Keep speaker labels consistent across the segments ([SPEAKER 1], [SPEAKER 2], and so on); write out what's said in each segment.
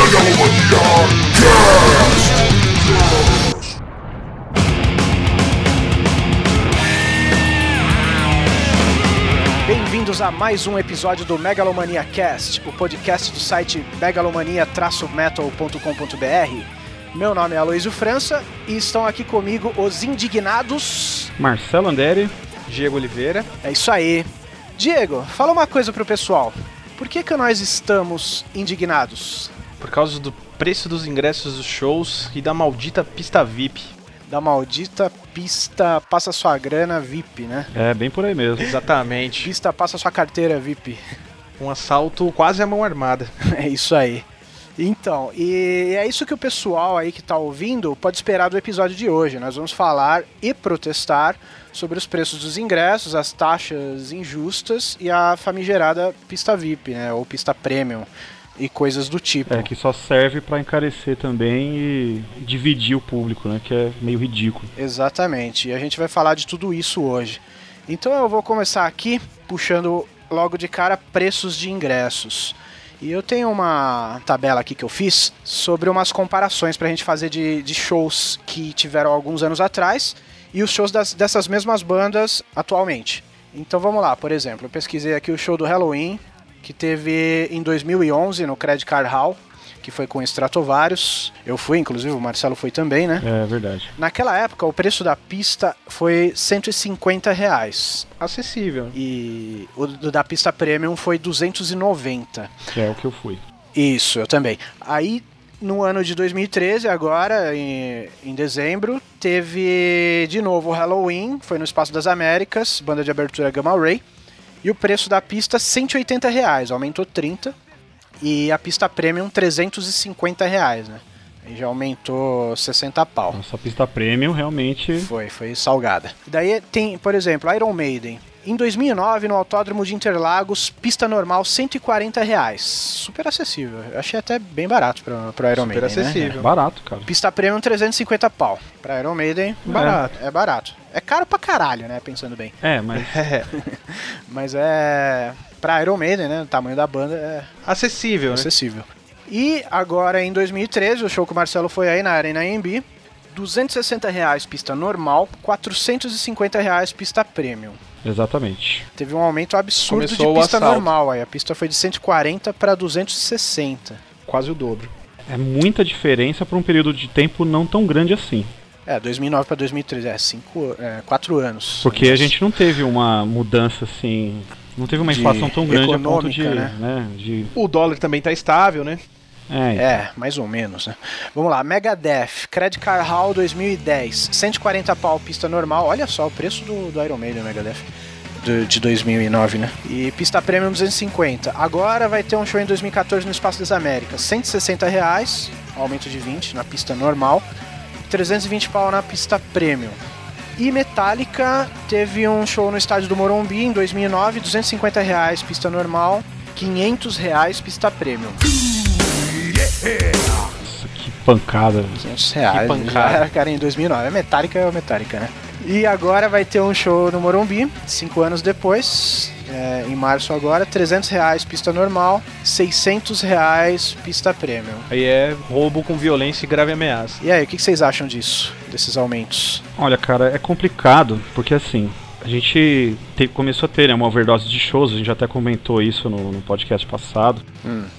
[SPEAKER 1] Megalomania Cast!
[SPEAKER 2] Bem-vindos a mais um episódio do Megalomania Cast, o podcast do site megalomania-metal.com.br. Meu nome é Aloysio França e estão aqui comigo os indignados.
[SPEAKER 3] Marcelo Anderi.
[SPEAKER 4] Diego Oliveira.
[SPEAKER 2] É isso aí. Diego, fala uma coisa pro pessoal. Por que que nós estamos indignados?
[SPEAKER 4] Por causa do preço dos ingressos dos shows e da maldita pista VIP.
[SPEAKER 2] Da maldita pista passa sua grana VIP, né?
[SPEAKER 3] É, bem por aí mesmo.
[SPEAKER 4] Exatamente.
[SPEAKER 2] Pista passa sua carteira VIP.
[SPEAKER 4] Um assalto quase à mão armada.
[SPEAKER 2] É isso aí. Então, e é isso que o pessoal aí que tá ouvindo pode esperar do episódio de hoje. Nós vamos falar e protestar sobre os preços dos ingressos, as taxas injustas e a famigerada pista VIP, né, ou pista premium e coisas do tipo.
[SPEAKER 3] É, que só serve pra encarecer também e dividir o público, né? Que é meio ridículo.
[SPEAKER 2] Exatamente. E a gente vai falar de tudo isso hoje. Então eu vou começar aqui puxando logo de cara preços de ingressos. E eu tenho uma tabela aqui que eu fiz sobre umas comparações pra gente fazer de, de shows que tiveram alguns anos atrás e os shows das- dessas mesmas bandas atualmente. Então vamos lá, por exemplo, eu pesquisei aqui o show do Halloween, que teve em 2011 no Credit Card Hall, que foi com Stratovarius. Eu fui, inclusive, o Marcelo foi também, né?
[SPEAKER 3] É verdade.
[SPEAKER 2] Naquela época, o preço da pista foi 150 reais.
[SPEAKER 4] Acessível.
[SPEAKER 2] E o do- da pista premium foi 290.
[SPEAKER 3] Que é o que eu fui.
[SPEAKER 2] Isso, eu também. Aí, no ano de 2013, agora, em, em dezembro, teve de novo o Halloween, foi no Espaço das Américas, banda de abertura Gamma Ray. E o preço da pista, 180 reais, aumentou 30. E a pista premium, 350 reais, né? Aí já aumentou 60 pau.
[SPEAKER 3] Nossa pista premium realmente.
[SPEAKER 2] Foi, foi salgada. Daí tem, por exemplo, Iron Maiden. Em 2009, no Autódromo de Interlagos, pista normal 140 reais. Super acessível. Eu achei até bem barato pro, pro Iron
[SPEAKER 4] Super
[SPEAKER 2] Maiden. né?
[SPEAKER 4] acessível.
[SPEAKER 3] Barato, cara.
[SPEAKER 2] Pista premium 350 pau. Pra Iron Maiden,
[SPEAKER 4] Barato.
[SPEAKER 2] É, é barato. É caro pra caralho, né? Pensando bem.
[SPEAKER 3] É, mas
[SPEAKER 4] É.
[SPEAKER 2] Mas é. Pra Iron Maiden, né? O tamanho da banda é
[SPEAKER 4] Acessível, né?
[SPEAKER 2] acessível. E agora em 2013, o show que o Marcelo foi aí na Arena AMB, 260 reais pista normal, 450 reais pista premium.
[SPEAKER 3] exatamente.
[SPEAKER 2] Teve um aumento absurdo
[SPEAKER 4] Começou
[SPEAKER 2] de pista normal aí. A pista foi de 140 para 260.
[SPEAKER 4] Quase o dobro.
[SPEAKER 3] É muita diferença para um período de tempo não tão grande assim.
[SPEAKER 2] É, 2009 para 2013, é, cinco, é, quatro anos.
[SPEAKER 3] Porque a gente não teve uma mudança assim. Não teve uma inflação tão grande a ponto de.
[SPEAKER 2] econômica,
[SPEAKER 3] né, de
[SPEAKER 4] O dólar também tá estável, né?
[SPEAKER 3] É,
[SPEAKER 2] É, mais ou menos, né? Vamos lá, Megadeth, Credit Card Hall 2010, 140 pau pista normal. Olha só o preço do, do Iron Maiden Megadeth. de 2009, né? E pista premium 250. Agora vai ter um show em 2014 no Espaço das Américas. 160 reais, aumento de 20 na pista normal. 320 pau na pista premium. E Metallica teve um show no estádio do Morumbi em 2009, 250 reais pista normal, 500 reais pista premium.
[SPEAKER 3] Nossa, que pancada.
[SPEAKER 2] 500 reais.
[SPEAKER 4] pancada.
[SPEAKER 2] Já, cara, em 2009. É Metallica, é Metallica, né? E agora vai ter um show no Morumbi, cinco anos depois, é, em março agora, 300 reais pista normal, 600 reais pista premium.
[SPEAKER 4] Aí é roubo com violência e grave ameaça.
[SPEAKER 2] E aí, o que que vocês acham disso, desses aumentos?
[SPEAKER 3] Olha, cara, é complicado, porque assim, a gente te- começou a ter né, uma overdose de shows, a gente até comentou isso no, no podcast passado.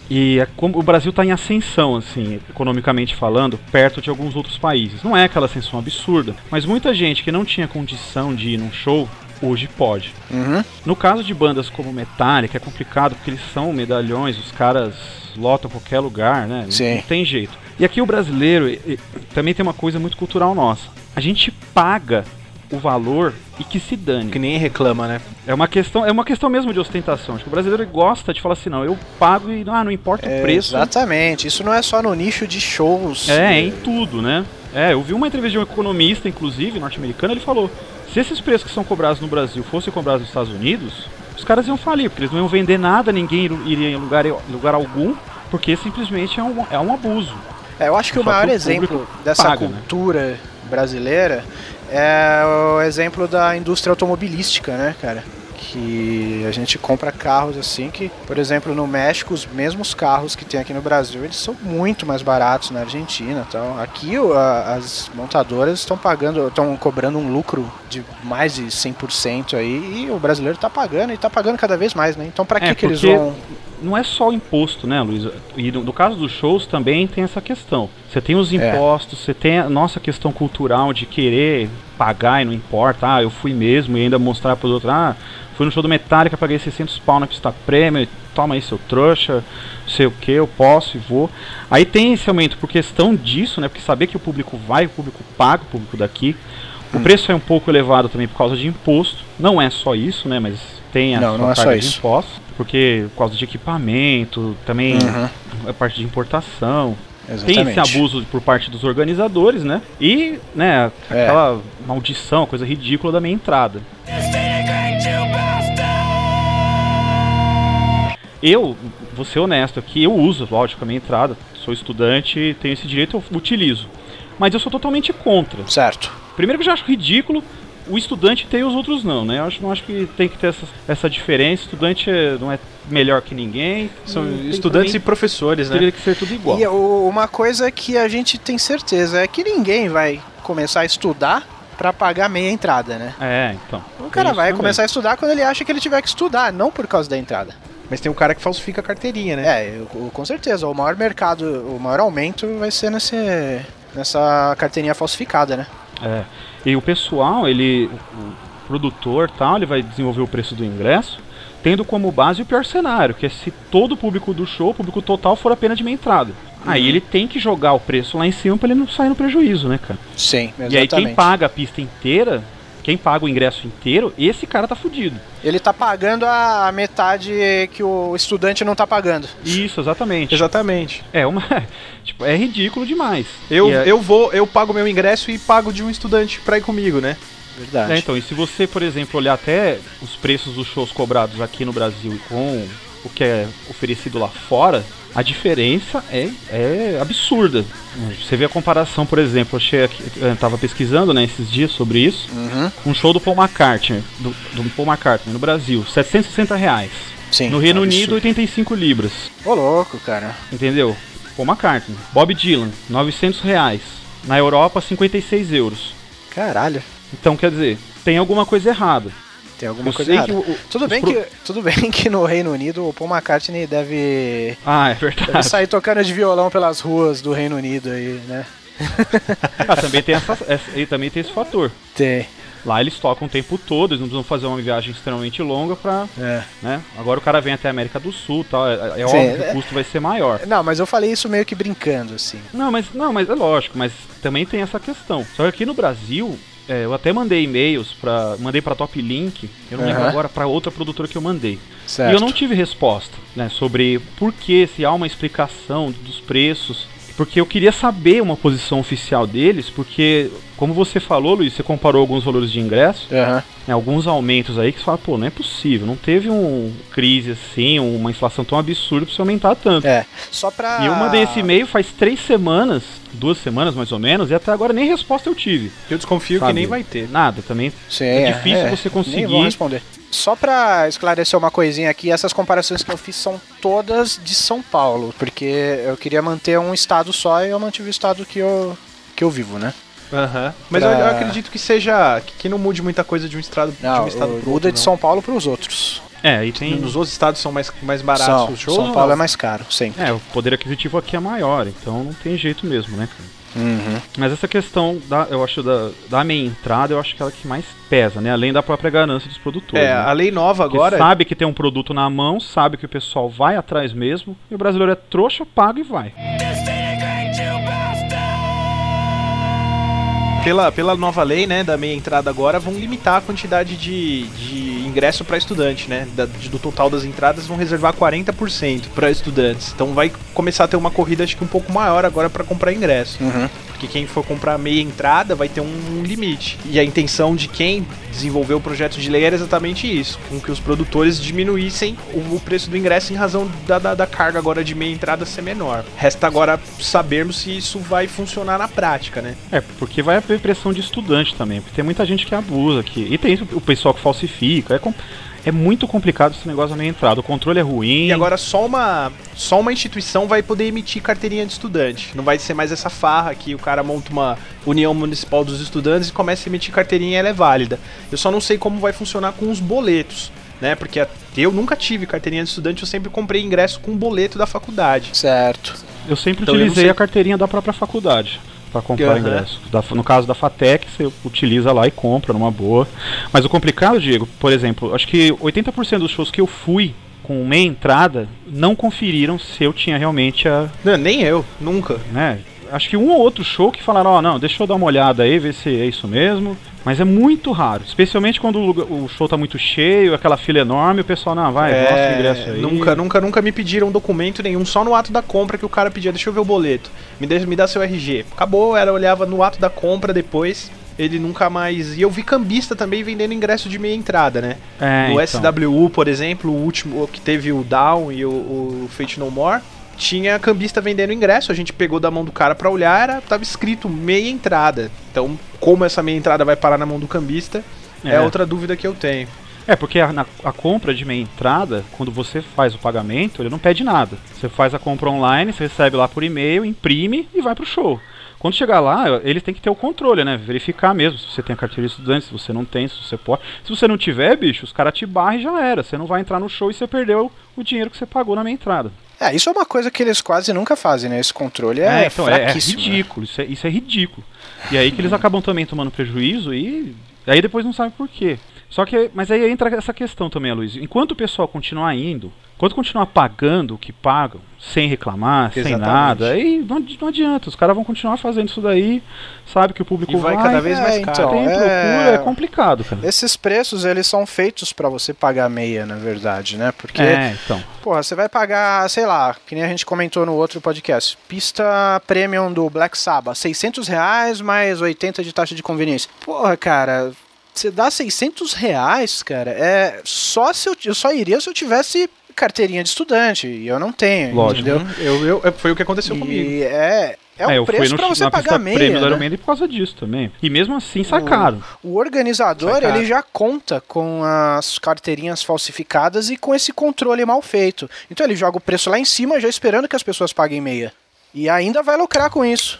[SPEAKER 3] E é como- o Brasil está em ascensão, assim, economicamente falando, perto de alguns outros países. Não é aquela ascensão absurda, mas muita gente que não tinha condição de ir num show, hoje pode.
[SPEAKER 2] Uhum.
[SPEAKER 3] No caso de bandas como Metallica, é complicado porque eles são medalhões, os caras lotam qualquer lugar, né? Não-
[SPEAKER 2] Sim.
[SPEAKER 3] Não tem jeito. E aqui o brasileiro e- e, também tem uma coisa muito cultural nossa. A gente paga o valor e que se dane.
[SPEAKER 4] Que nem reclama, né?
[SPEAKER 3] É uma questão, é uma questão mesmo de ostentação. Acho que o brasileiro gosta de falar assim, não, eu pago e ah, não importa o preço.
[SPEAKER 2] Exatamente, isso não é só no nicho de shows.
[SPEAKER 3] É, em tudo, né? É, eu vi uma entrevista de um economista, inclusive, norte-americano, ele falou: se esses preços que são cobrados no Brasil fossem cobrados nos Estados Unidos, os caras iam falir, porque eles não iam vender nada, ninguém iria em lugar, lugar algum, porque simplesmente é um, é um abuso.
[SPEAKER 2] É, eu acho que o
[SPEAKER 3] Só
[SPEAKER 2] maior
[SPEAKER 3] o
[SPEAKER 2] exemplo
[SPEAKER 3] público
[SPEAKER 2] dessa
[SPEAKER 3] paga, né?
[SPEAKER 2] cultura brasileira é o exemplo da indústria automobilística, né, cara? que a gente compra carros assim que, por exemplo, no México, os mesmos carros que tem aqui no Brasil, eles são muito mais baratos na Argentina. Então, aqui a- as montadoras estão pagando, estão cobrando um lucro de mais de 100% aí e o brasileiro está pagando e está pagando cada vez mais, né? Então, para que
[SPEAKER 3] É,
[SPEAKER 2] que eles
[SPEAKER 3] porque-
[SPEAKER 2] vão
[SPEAKER 3] Não é só o imposto, né, Luiz? E no, no caso dos shows também tem essa questão. Você tem os
[SPEAKER 2] É.
[SPEAKER 3] impostos, você tem a nossa questão cultural de querer pagar e não importa. Ah, eu fui mesmo e ainda mostrar para os outros. Ah, fui no show do Metallica, paguei 600 pau na pista prêmio. Toma aí, seu trouxa. Sei o que, eu posso e vou. Aí tem esse aumento por questão disso, né? Porque saber que o público vai, o público paga, o público daqui. O
[SPEAKER 2] Hum.
[SPEAKER 3] preço é um pouco elevado também por causa de imposto. Não é só isso, né? Mas tem a
[SPEAKER 2] Não,
[SPEAKER 3] sua
[SPEAKER 2] não é só
[SPEAKER 3] carga de
[SPEAKER 2] isso.
[SPEAKER 3] impostos. Porque por causa de equipamento, também
[SPEAKER 2] Uhum.
[SPEAKER 3] a parte de importação.
[SPEAKER 2] Exatamente.
[SPEAKER 3] Tem esse abuso por parte dos organizadores, né? E, né,
[SPEAKER 2] É.
[SPEAKER 3] aquela maldição, coisa ridícula da minha entrada. Eu, vou ser honesto aqui, eu uso, lógico, a minha entrada. Sou estudante, tenho esse direito, eu utilizo. Mas eu sou totalmente contra.
[SPEAKER 2] Certo.
[SPEAKER 3] Primeiro que eu já acho ridículo o estudante ter e os outros não, né? Eu acho, não acho que tem que ter essa, essa diferença. Estudante é- não é melhor que ninguém.
[SPEAKER 4] São
[SPEAKER 3] tem
[SPEAKER 4] estudantes e professores, né?
[SPEAKER 3] Teria que ser tudo igual.
[SPEAKER 2] E o- uma coisa que a gente tem certeza é que ninguém vai começar a estudar para pagar meia entrada, né?
[SPEAKER 3] É, então.
[SPEAKER 2] O cara
[SPEAKER 3] Tem
[SPEAKER 2] vai
[SPEAKER 3] também.
[SPEAKER 2] começar a estudar quando ele acha que ele tiver que estudar, não por causa da entrada.
[SPEAKER 4] Mas tem um cara que falsifica a carteirinha, né?
[SPEAKER 2] É, eu- com certeza. O maior mercado, o maior aumento vai ser nesse, nessa carteirinha falsificada, né?
[SPEAKER 3] É. E o pessoal, ele. O produtor tal, ele vai desenvolver o preço do ingresso, tendo como base o pior cenário, que é se todo o público do show, o público total, for apenas de meia entrada. Aí
[SPEAKER 2] Uhum.
[SPEAKER 3] ele tem que jogar o preço lá em cima pra ele não sair no prejuízo, né, cara?
[SPEAKER 2] Sim,
[SPEAKER 3] E aí quem paga a pista inteira, quem paga o ingresso inteiro, esse cara tá fudido.
[SPEAKER 2] Ele tá pagando a metade que o estudante não tá pagando.
[SPEAKER 3] Isso, exatamente.
[SPEAKER 4] Exatamente.
[SPEAKER 3] É uma. tipo, é ridículo demais.
[SPEAKER 4] Eu,
[SPEAKER 3] é-
[SPEAKER 4] eu vou, eu pago meu ingresso e pago de um estudante pra ir comigo, né?
[SPEAKER 2] Verdade.
[SPEAKER 3] É, então, e se você, por exemplo, olhar até os preços dos shows cobrados aqui no Brasil e com o que é oferecido lá fora, a diferença é, é absurda. Você vê a comparação, por exemplo, eu achei aqui, eu tava pesquisando né, esses dias sobre isso,
[SPEAKER 2] Uhum.
[SPEAKER 3] um show do Paul McCartney, do, do Paul McCartney no Brasil, 760 reais.
[SPEAKER 2] Sim.
[SPEAKER 3] No Reino
[SPEAKER 2] absurdo.
[SPEAKER 3] Unido, 85 libras.
[SPEAKER 2] Ô, louco, cara.
[SPEAKER 3] Entendeu? Paul McCartney. Bob Dylan, 900 reais. Na Europa, 56 euros.
[SPEAKER 2] Caralho.
[SPEAKER 3] Então, quer dizer, tem alguma coisa errada.
[SPEAKER 2] Tem alguma
[SPEAKER 3] Eu
[SPEAKER 2] coisa errada.
[SPEAKER 3] que o- o-
[SPEAKER 2] Tudo bem,
[SPEAKER 3] pro-
[SPEAKER 2] que, tudo bem que no Reino Unido o Paul McCartney deve,
[SPEAKER 3] Ah, é
[SPEAKER 2] deve
[SPEAKER 3] verdade.
[SPEAKER 2] sair tocando de violão pelas ruas do Reino Unido aí, né?
[SPEAKER 3] Ah, também tem, essa, essa- e também tem esse fator.
[SPEAKER 2] Tem.
[SPEAKER 3] Lá eles tocam o tempo todo, eles não precisam fazer uma viagem extremamente longa pra.
[SPEAKER 2] É.
[SPEAKER 3] Né? Agora o cara vem até a América do Sul tal. É, é
[SPEAKER 2] Sim,
[SPEAKER 3] óbvio que
[SPEAKER 2] é-
[SPEAKER 3] o custo vai ser maior.
[SPEAKER 2] Não, mas eu falei isso meio que brincando, assim.
[SPEAKER 3] Não, mas não, mas é lógico, mas também tem essa questão. Só que aqui no Brasil, é, eu até mandei e-mails para mandei para Top Link, eu não lembro
[SPEAKER 2] Aham.
[SPEAKER 3] agora para outra produtora que eu mandei.
[SPEAKER 2] Certo.
[SPEAKER 3] E eu não tive resposta, né, sobre por que se há uma explicação dos preços, porque eu queria saber uma posição oficial deles, porque como você falou, Luiz, você comparou alguns valores de ingresso,
[SPEAKER 2] Aham.
[SPEAKER 3] né, alguns aumentos aí que você fala, pô, não é possível, não teve um crise assim, uma inflação tão absurda pra você aumentar tanto.
[SPEAKER 2] É. Só pra.
[SPEAKER 3] E eu mandei esse e-mail faz três semanas, duas semanas mais ou menos, e até agora nem resposta eu tive.
[SPEAKER 4] Eu desconfio
[SPEAKER 3] Sabe?
[SPEAKER 4] que nem vai ter.
[SPEAKER 3] Nada, também.
[SPEAKER 2] Sim,
[SPEAKER 3] é difícil você
[SPEAKER 2] Nem vão
[SPEAKER 3] conseguir.
[SPEAKER 2] responder. Só pra esclarecer uma coisinha aqui, essas comparações que eu fiz são todas de São Paulo, porque eu queria manter um estado só e eu mantive o estado que eu, que eu vivo, né?
[SPEAKER 4] Aham. Mas
[SPEAKER 2] Pra-
[SPEAKER 4] eu, eu acredito que seja. Que, que não mude muita coisa de um estado, de
[SPEAKER 2] Não,
[SPEAKER 4] um estado pro
[SPEAKER 2] muda
[SPEAKER 4] outro,
[SPEAKER 2] de
[SPEAKER 4] não.
[SPEAKER 2] São Paulo pros outros.
[SPEAKER 3] É, e tem.
[SPEAKER 4] Nos outros estados são mais, mais baratos
[SPEAKER 2] São,
[SPEAKER 4] os shows.
[SPEAKER 2] São Paulo é mais caro, sempre.
[SPEAKER 3] É, o poder aquisitivo aqui é maior, então não tem jeito mesmo, né, cara?
[SPEAKER 2] Uhum.
[SPEAKER 3] Mas essa questão, da, eu acho, da, da meia entrada, eu acho que é ela que mais pesa, né? Além da própria ganância dos produtores.
[SPEAKER 4] É,
[SPEAKER 3] né?
[SPEAKER 4] a lei nova
[SPEAKER 3] Que
[SPEAKER 4] agora.
[SPEAKER 3] sabe que tem um produto na mão, sabe que o pessoal vai atrás mesmo, e o brasileiro é trouxa, paga e vai.
[SPEAKER 4] Pela, pela nova lei, né, da meia entrada agora, vão limitar a quantidade de, de ingresso para estudante, né? Da- do total das entradas vão reservar 40% para estudantes. Então vai começar a ter uma corrida acho que um pouco maior agora para comprar ingresso.
[SPEAKER 2] Uhum.
[SPEAKER 4] Porque quem for comprar meia entrada vai ter um limite. E a intenção de quem desenvolveu o projeto de lei era exatamente isso: com que os produtores diminuíssem o, preço do ingresso em razão da, da, da carga agora de meia entrada ser menor. Resta agora sabermos se isso vai funcionar na prática, né?
[SPEAKER 3] É, porque vai haver pressão de estudante também, porque tem muita gente que abusa aqui. E tem o pessoal que falsifica. É, com- É muito complicado esse negócio da meia entrada. O controle é ruim.
[SPEAKER 4] E agora só uma, só uma instituição vai poder emitir carteirinha de estudante. Não vai ser mais essa farra que o cara monta uma União Municipal dos Estudantes e começa a emitir carteirinha e ela é válida. Eu só não sei como vai funcionar com os boletos. Né, porque eu nunca tive carteirinha de estudante, eu sempre comprei ingresso com boleto da faculdade.
[SPEAKER 2] Certo.
[SPEAKER 3] Eu sempre
[SPEAKER 4] Então, eu
[SPEAKER 3] utilizei
[SPEAKER 4] sei-
[SPEAKER 3] a carteirinha da própria faculdade para comprar
[SPEAKER 4] Aham.
[SPEAKER 3] ingresso. Da- no caso da Fatec, você utiliza lá e compra numa boa. Mas o complicado, Diego, por exemplo, acho que 80% dos shows que eu fui com meia entrada não conferiram se eu tinha realmente a,
[SPEAKER 4] Não, nem eu, nunca.
[SPEAKER 3] né? Acho que um ou outro show que falaram, ó, não, deixa eu dar uma olhada aí, ver se é isso mesmo. Mas é muito raro, especialmente quando o, lugar- o show tá muito cheio, aquela fila enorme, o pessoal, não, vai, mostra o ingresso aí.
[SPEAKER 4] É, Nunca, nunca, nunca me pediram documento nenhum, só no ato da compra que o cara pedia, deixa eu ver o boleto. Me, me dá seu RG. Acabou, ela olhava no ato da compra depois. Ele nunca mais. E eu vi cambista também vendendo ingresso de meia entrada, né?
[SPEAKER 3] É,
[SPEAKER 4] no
[SPEAKER 3] então.
[SPEAKER 4] SWU, por exemplo, o último o que teve o Down e o, o Fate No More, tinha cambista vendendo ingresso. A gente pegou da mão do cara pra olhar, era, tava escrito meia entrada. Então, como essa meia entrada vai parar na mão do cambista, é,
[SPEAKER 3] É.
[SPEAKER 4] outra dúvida que eu tenho.
[SPEAKER 3] É, porque a, na- a compra de meia entrada, quando você faz o pagamento, ele não pede nada. Você faz a compra online, você recebe lá por e-mail, imprime e vai pro show. Quando chegar lá, eles têm que ter o controle, né? Verificar mesmo se você tem a carteira de estudante, se você não tem, se você pode. Se você não tiver, bicho, os caras te barram e já era. Você não vai entrar no show e você perdeu o dinheiro que você pagou na meia entrada.
[SPEAKER 2] É, isso é uma coisa que eles quase nunca fazem, né? Esse controle é,
[SPEAKER 3] então, é, é
[SPEAKER 2] né?
[SPEAKER 3] ridículo, isso é, isso é ridículo. E aí que eles acabam também tomando prejuízo e aí depois não sabem por quê. Só que, mas aí entra essa questão também, Luiz. Enquanto o pessoal continuar indo, enquanto continuar pagando o que pagam, sem reclamar, sem
[SPEAKER 4] Exatamente.
[SPEAKER 3] nada, aí não, não adianta. Os caras vão continuar fazendo isso daí, sabe que o público
[SPEAKER 4] E vai cada vez
[SPEAKER 2] é,
[SPEAKER 4] mais
[SPEAKER 2] então,
[SPEAKER 4] caro.
[SPEAKER 3] tem
[SPEAKER 2] é-
[SPEAKER 3] procura, é complicado, cara.
[SPEAKER 2] Esses preços, eles são feitos pra você pagar meia, na verdade, né? Porque,
[SPEAKER 3] É, então.
[SPEAKER 2] porra, você vai pagar, sei lá, que nem a gente comentou no outro podcast, pista premium do Black Sabbath, 600 reais mais 80 de taxa de conveniência. Porra, cara, você dá 600 reais, cara, é só se eu, eu só iria se eu tivesse carteirinha de estudante, e eu não tenho,
[SPEAKER 3] Lógico.
[SPEAKER 2] entendeu?
[SPEAKER 4] Uhum. Eu, eu, é, foi o que aconteceu comigo.
[SPEAKER 2] E é, é um
[SPEAKER 3] eu fui
[SPEAKER 2] preço
[SPEAKER 3] no,
[SPEAKER 2] pra você
[SPEAKER 3] na
[SPEAKER 2] pagar meia,
[SPEAKER 3] prêmio do
[SPEAKER 2] né?
[SPEAKER 3] Iron Maiden por causa disso também. E mesmo assim sai
[SPEAKER 2] O-
[SPEAKER 3] caro.
[SPEAKER 2] O organizador,
[SPEAKER 4] Sai caro.
[SPEAKER 2] ele já conta com as carteirinhas falsificadas e com esse controle mal feito. Então ele joga o preço lá em cima, já esperando que as pessoas paguem meia. E ainda vai lucrar com isso.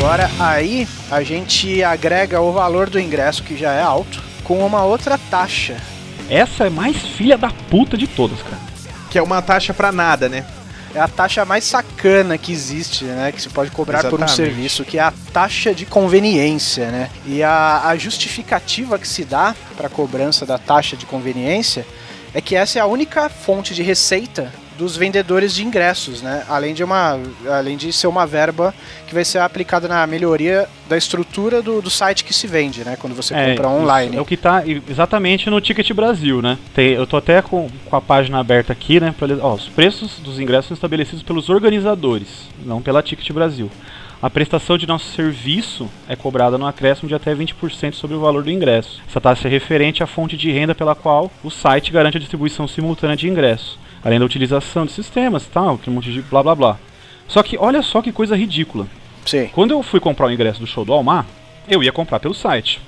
[SPEAKER 2] Agora aí a gente agrega o valor do ingresso, que já é alto, com uma outra taxa.
[SPEAKER 3] Essa é mais filha da puta de todas, cara.
[SPEAKER 4] Que é uma taxa pra nada, né?
[SPEAKER 2] É a taxa mais sacana que existe, né? Que se pode cobrar por um
[SPEAKER 4] Exatamente.
[SPEAKER 2] serviço, que é a taxa de conveniência, né? E a, a justificativa que se dá para a cobrança da taxa de conveniência é que essa é a única fonte de receita dos vendedores de ingressos, né? Além de uma, além de ser uma verba que vai ser aplicada na melhoria da estrutura do, do site que se vende, né? Quando você compra
[SPEAKER 3] isso
[SPEAKER 2] online.
[SPEAKER 3] É o que tá e- exatamente no Ticket Brasil, né? Tem, eu tô até com, com a página aberta aqui, né? Pra, ó, os preços dos ingressos são estabelecidos pelos organizadores, não pela Ticket Brasil. A prestação de nosso serviço é cobrada no acréscimo de até 20% sobre o valor do ingresso. Essa taxa é referente à fonte de renda pela qual o site garante a distribuição simultânea de ingressos, além da utilização de sistemas, tal, que um monte de blá blá blá. Só que olha só que coisa ridícula.
[SPEAKER 2] Sim.
[SPEAKER 3] Quando eu fui comprar o ingresso do show do Almar, eu ia comprar pelo site.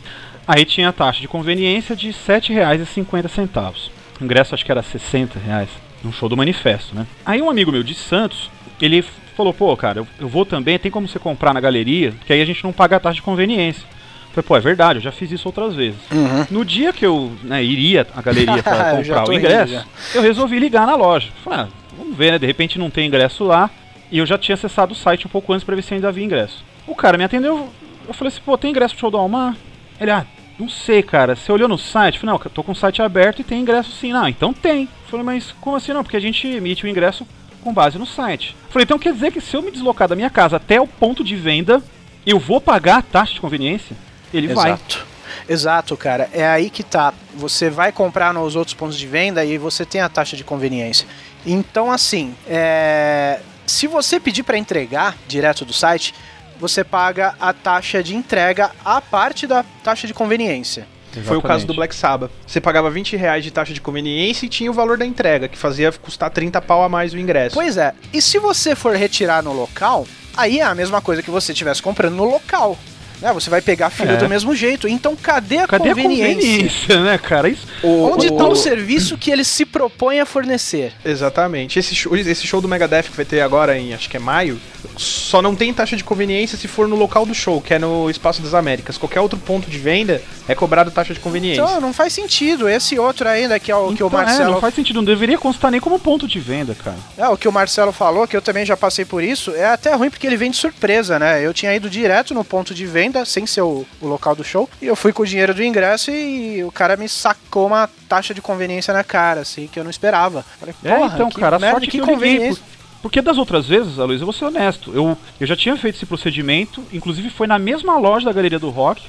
[SPEAKER 3] Aí tinha a taxa de conveniência de R$ 7,50. O ingresso acho que era 60 reais. No show do Manifesto, né? Aí um amigo meu de Santos, ele falou, pô, cara, eu, eu vou também, tem como você comprar na galeria, que aí a gente não paga a taxa de conveniência. Eu falei, pô, é verdade, eu já fiz isso outras vezes.
[SPEAKER 2] Uhum.
[SPEAKER 3] No dia que eu né, iria à galeria para comprar o
[SPEAKER 2] rindo
[SPEAKER 3] ingresso,
[SPEAKER 2] já.
[SPEAKER 3] eu resolvi ligar na loja. Falei, ah, vamos ver, né? De repente não tem ingresso lá. E eu já tinha acessado o site um pouco antes para ver se ainda havia ingresso. O cara me atendeu, eu falei assim, pô, tem ingresso pro show do Almar? Ele, ah, não sei, cara. Você olhou no site? Eu falei, não, eu tô com o site aberto e tem ingresso sim. Não, então tem. Eu falei, mas como assim não? Porque a gente emite o ingresso com base no site. Falei, então quer dizer que se eu me deslocar da minha casa até o ponto de venda, eu vou pagar a taxa de conveniência? Ele vai.
[SPEAKER 2] Exato. Exato, cara. É aí que tá. Você vai comprar nos outros pontos de venda e você tem a taxa de conveniência. Então, assim, é, se você pedir para entregar direto do site, você paga a taxa de entrega à parte da taxa de conveniência.
[SPEAKER 4] Foi o caso do
[SPEAKER 3] Exatamente.
[SPEAKER 4] Black Sabbath. Você pagava 20 reais de taxa de conveniência e tinha o valor da entrega, que fazia custar 30 pau a mais o ingresso.
[SPEAKER 2] Pois é. E se você for retirar no local, aí é a mesma coisa que você estivesse comprando no local. Né? Você vai pegar fila
[SPEAKER 3] É.
[SPEAKER 2] do mesmo jeito. Então cadê a
[SPEAKER 3] Cadê
[SPEAKER 2] conveniência?
[SPEAKER 3] a conveniência, né, cara? Isso,
[SPEAKER 2] Onde
[SPEAKER 4] o-
[SPEAKER 2] está o serviço que ele se propõe a fornecer?
[SPEAKER 4] Exatamente. Esse show, esse show do Megadeth que vai ter agora em, acho que é maio, só não tem taxa de conveniência se for no local do show, que é no Espaço das Américas. Qualquer outro ponto de venda é cobrado taxa de conveniência.
[SPEAKER 2] Então não faz sentido. Esse outro ainda que é o que o
[SPEAKER 3] Então, é,
[SPEAKER 2] Marcelo
[SPEAKER 3] não faz sentido, não deveria constar nem como ponto de venda, cara.
[SPEAKER 2] É, o que o Marcelo falou, que eu também já passei por isso, é até ruim porque ele vem de surpresa, né? Eu tinha ido direto no ponto de venda, sem ser o, o local do show, e eu fui com o dinheiro do ingresso e o cara me sacou uma taxa de conveniência na cara, assim, que eu não esperava. Falei,
[SPEAKER 3] É, então,
[SPEAKER 2] que
[SPEAKER 3] cara, a
[SPEAKER 2] merda,
[SPEAKER 3] sorte
[SPEAKER 2] que
[SPEAKER 3] que
[SPEAKER 2] conveniência.
[SPEAKER 3] por- Porque das outras vezes, Aloysio, eu vou ser honesto. Eu, eu já tinha feito esse procedimento, inclusive foi na mesma loja da Galeria do Rock,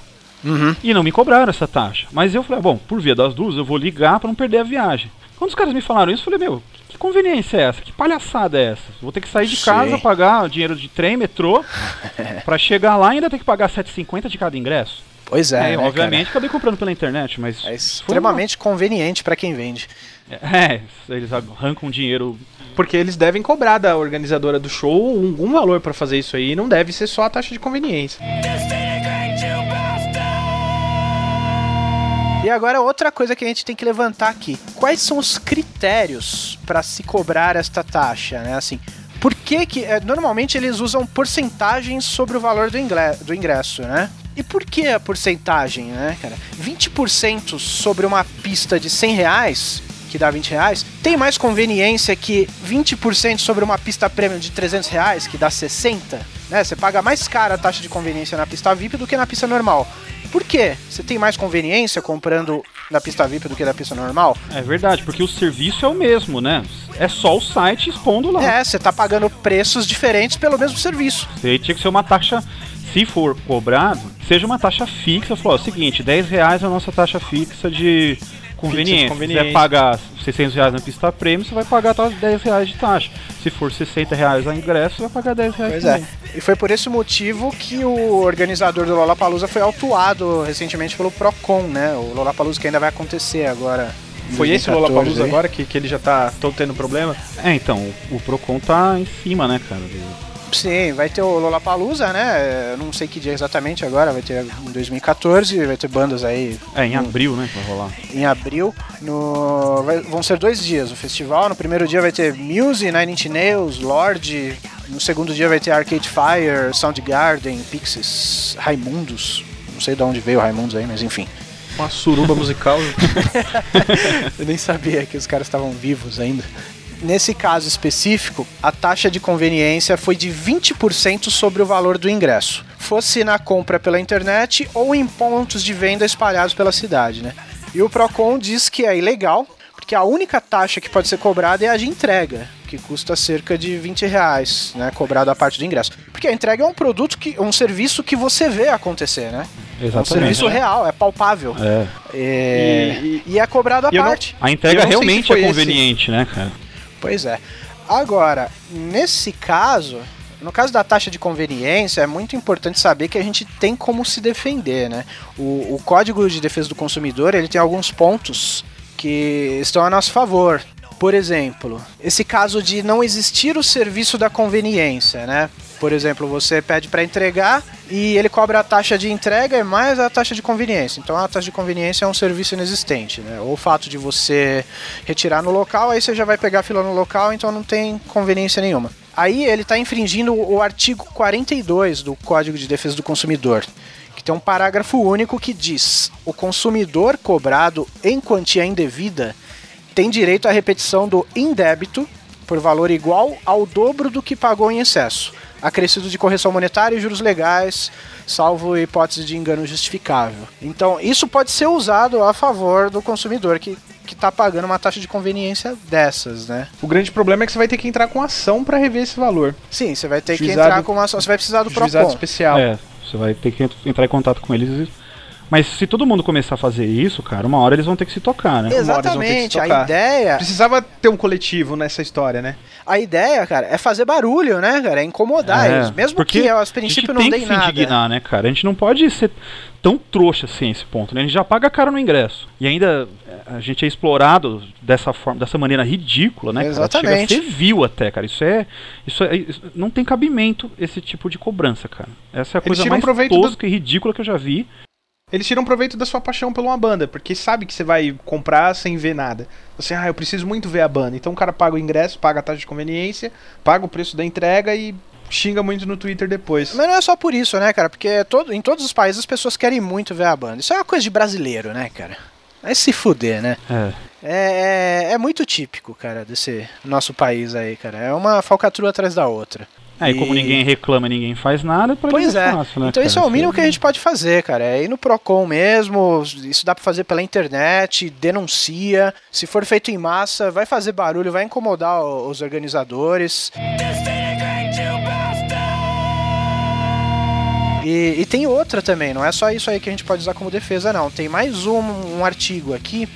[SPEAKER 2] Uhum.
[SPEAKER 3] e não me cobraram essa taxa. Mas eu falei, ah, bom, por via das duas, eu vou ligar pra não perder a viagem. Quando os caras me falaram isso, eu falei, meu, que conveniência é essa? Que palhaçada é essa? Vou ter que sair de
[SPEAKER 2] Sim.
[SPEAKER 3] casa, pagar dinheiro de trem, metrô, pra chegar lá e ainda ter que pagar 7,50 de cada ingresso.
[SPEAKER 2] Pois é,
[SPEAKER 3] É,
[SPEAKER 2] né,
[SPEAKER 3] obviamente acabei comprando pela internet, mas.
[SPEAKER 2] cara? É extremamente conveniente pra quem vende.
[SPEAKER 3] uma- É, eles arrancam dinheiro.
[SPEAKER 4] Porque eles devem cobrar da organizadora do show um, um valor pra fazer isso aí, não deve ser só a taxa de conveniência.
[SPEAKER 2] E agora outra coisa que a gente tem que levantar aqui. Quais são os critérios para se cobrar esta taxa, né? Assim, por que que é, normalmente eles usam porcentagens sobre o valor do, ingle- do ingresso, né? E por que a porcentagem, né, cara? 20% sobre uma pista de 100 reais, que dá 20 reais, tem mais conveniência que 20% sobre uma pista premium de 300 reais, que dá 60? Né? Você paga mais cara a taxa de conveniência na pista VIP do que na pista normal. Por quê? Você tem mais conveniência comprando na pista VIP do que na pista normal?
[SPEAKER 3] É verdade, porque o serviço é o mesmo, né? É só o site expondo lá.
[SPEAKER 2] É, você tá pagando preços diferentes pelo mesmo serviço.
[SPEAKER 3] Aí tinha que ser uma taxa, se for cobrado, seja uma taxa fixa. Falou, ó, seguinte, 10 reais é a nossa taxa fixa de conveniência. Se
[SPEAKER 4] conveniência.
[SPEAKER 3] quiser pagar 600 reais na pista premium, você vai pagar tá, 10 reais de taxa. Se for 60 reais a ingresso, você vai pagar 10 reais
[SPEAKER 2] Pois é. E foi por esse motivo que o organizador do Lollapalooza foi autuado recentemente pelo Procon, né? O Lollapalooza que ainda vai acontecer agora.
[SPEAKER 4] Foi esse o
[SPEAKER 2] 2014
[SPEAKER 4] Lollapalooza
[SPEAKER 2] aí.
[SPEAKER 4] agora que, que ele já tá todo tendo problema?
[SPEAKER 3] É, então, o Procon tá em cima, né, cara?
[SPEAKER 2] Sim, vai ter o Lollapalooza, né? Eu não sei que dia exatamente agora, vai ter em 2014, vai ter bandas aí
[SPEAKER 3] É, em abril, né, vai rolar.
[SPEAKER 2] em abril. No, vai- vão ser dois dias o festival. No primeiro dia vai ter Muse, Nine Inch Nails, Lorde. No segundo dia vai ter Arcade Fire, Soundgarden, Pixies, Raimundos. Não sei de onde veio o Raimundos aí, mas enfim.
[SPEAKER 4] Uma suruba musical.
[SPEAKER 2] Eu nem sabia que os caras estavam vivos ainda. Nesse caso específico, a taxa de conveniência foi de 20% sobre o valor do ingresso, fosse na compra pela internet ou em pontos de venda espalhados pela cidade, né? E o Procon diz que é ilegal, porque a única taxa que pode ser cobrada é a de entrega, que custa cerca de 20 reais, né? Cobrada a parte do ingresso. Porque a entrega é um produto que. um serviço que você vê acontecer, né? É um
[SPEAKER 3] Exatamente.
[SPEAKER 2] serviço real, é palpável.
[SPEAKER 3] É.
[SPEAKER 2] É,
[SPEAKER 4] E-
[SPEAKER 2] e, é cobrado à
[SPEAKER 4] e eu não-
[SPEAKER 2] parte.
[SPEAKER 3] A entrega realmente é
[SPEAKER 4] esse-
[SPEAKER 3] conveniente, né, cara?
[SPEAKER 2] Pois é. Agora, nesse caso, no caso da taxa de conveniência, é muito importante saber que a gente tem como se defender, né? O, o Código de Defesa do Consumidor, ele tem alguns pontos que estão a nosso favor. Por exemplo, esse caso de não existir o serviço da conveniência, né? Por exemplo, você pede para entregar e ele cobra a taxa de entrega mais a taxa de conveniência. Então a taxa de conveniência é um serviço inexistente, né? Ou o fato de você retirar no local, aí você já vai pegar a fila no local, então não tem conveniência nenhuma. Aí ele está infringindo o artigo 42 do Código de Defesa do Consumidor, que tem um parágrafo único que diz: o consumidor cobrado em quantia indevida tem direito à repetição do indébito por valor igual ao dobro do que pagou em excesso, acrescido de correção monetária e juros legais, salvo hipótese de engano justificável. Então, isso pode ser usado a favor do consumidor que que está pagando uma taxa de conveniência dessas, né?
[SPEAKER 4] O grande problema é que você vai ter que entrar com ação pra rever esse valor.
[SPEAKER 2] Sim, você vai ter que
[SPEAKER 4] Juizado-
[SPEAKER 2] entrar com uma ação, você vai precisar do Procon.
[SPEAKER 4] especial.
[SPEAKER 3] É, você vai ter que ent- entrar em contato com eles. Mas se todo mundo começar a fazer isso, cara, uma hora eles vão ter que se tocar, né?
[SPEAKER 2] Exatamente, a
[SPEAKER 4] tocar.
[SPEAKER 2] ideia,
[SPEAKER 4] Precisava ter um coletivo nessa história, né?
[SPEAKER 2] a ideia, cara, é fazer barulho, né, cara? É incomodar
[SPEAKER 3] É,
[SPEAKER 2] eles, mesmo
[SPEAKER 3] porque
[SPEAKER 2] que a
[SPEAKER 3] a gente
[SPEAKER 2] princípio não
[SPEAKER 3] tem
[SPEAKER 2] dê
[SPEAKER 3] que se
[SPEAKER 2] nada.
[SPEAKER 3] indignar, né, cara? A gente não pode ser tão trouxa assim esse ponto, né? A gente já paga caro no ingresso. E ainda é, a gente é explorado dessa forma, dessa maneira ridícula, né? cara?
[SPEAKER 2] Exatamente.
[SPEAKER 3] Chega a ser vil até, cara. Isso é, isso é. isso- não tem cabimento esse tipo de cobrança, cara. Essa é a coisa mais
[SPEAKER 4] proveito do-
[SPEAKER 3] tosca e ridícula que eu já vi.
[SPEAKER 4] Eles tiram proveito da sua paixão por uma banda, porque sabe que você vai comprar sem ver nada. Você, ah, eu preciso muito ver a banda. Então o cara paga o ingresso, paga a taxa de conveniência, paga o preço da entrega e xinga muito no Twitter depois.
[SPEAKER 2] Mas não é só por isso, né, cara? Porque todo, em todos os países as pessoas querem muito ver a banda. Isso é uma coisa de brasileiro, né, cara? Vai se fuder, né?
[SPEAKER 3] É.
[SPEAKER 2] É, é, é muito típico, cara, desse nosso país aí, cara. É uma falcatrua atrás da outra.
[SPEAKER 3] É, e como ninguém reclama, ninguém faz nada, pra
[SPEAKER 2] Pois
[SPEAKER 3] é
[SPEAKER 2] é.
[SPEAKER 3] fácil, né,
[SPEAKER 2] então isso é
[SPEAKER 3] cara?
[SPEAKER 2] o mínimo que a gente pode fazer, cara. É ir no Procon mesmo. Isso dá pra fazer pela internet, denuncia. Se for feito em massa, vai fazer barulho, vai incomodar os organizadores. E, e tem outra também, não é só isso aí que a gente pode usar como defesa, não. Tem mais um, um artigo aqui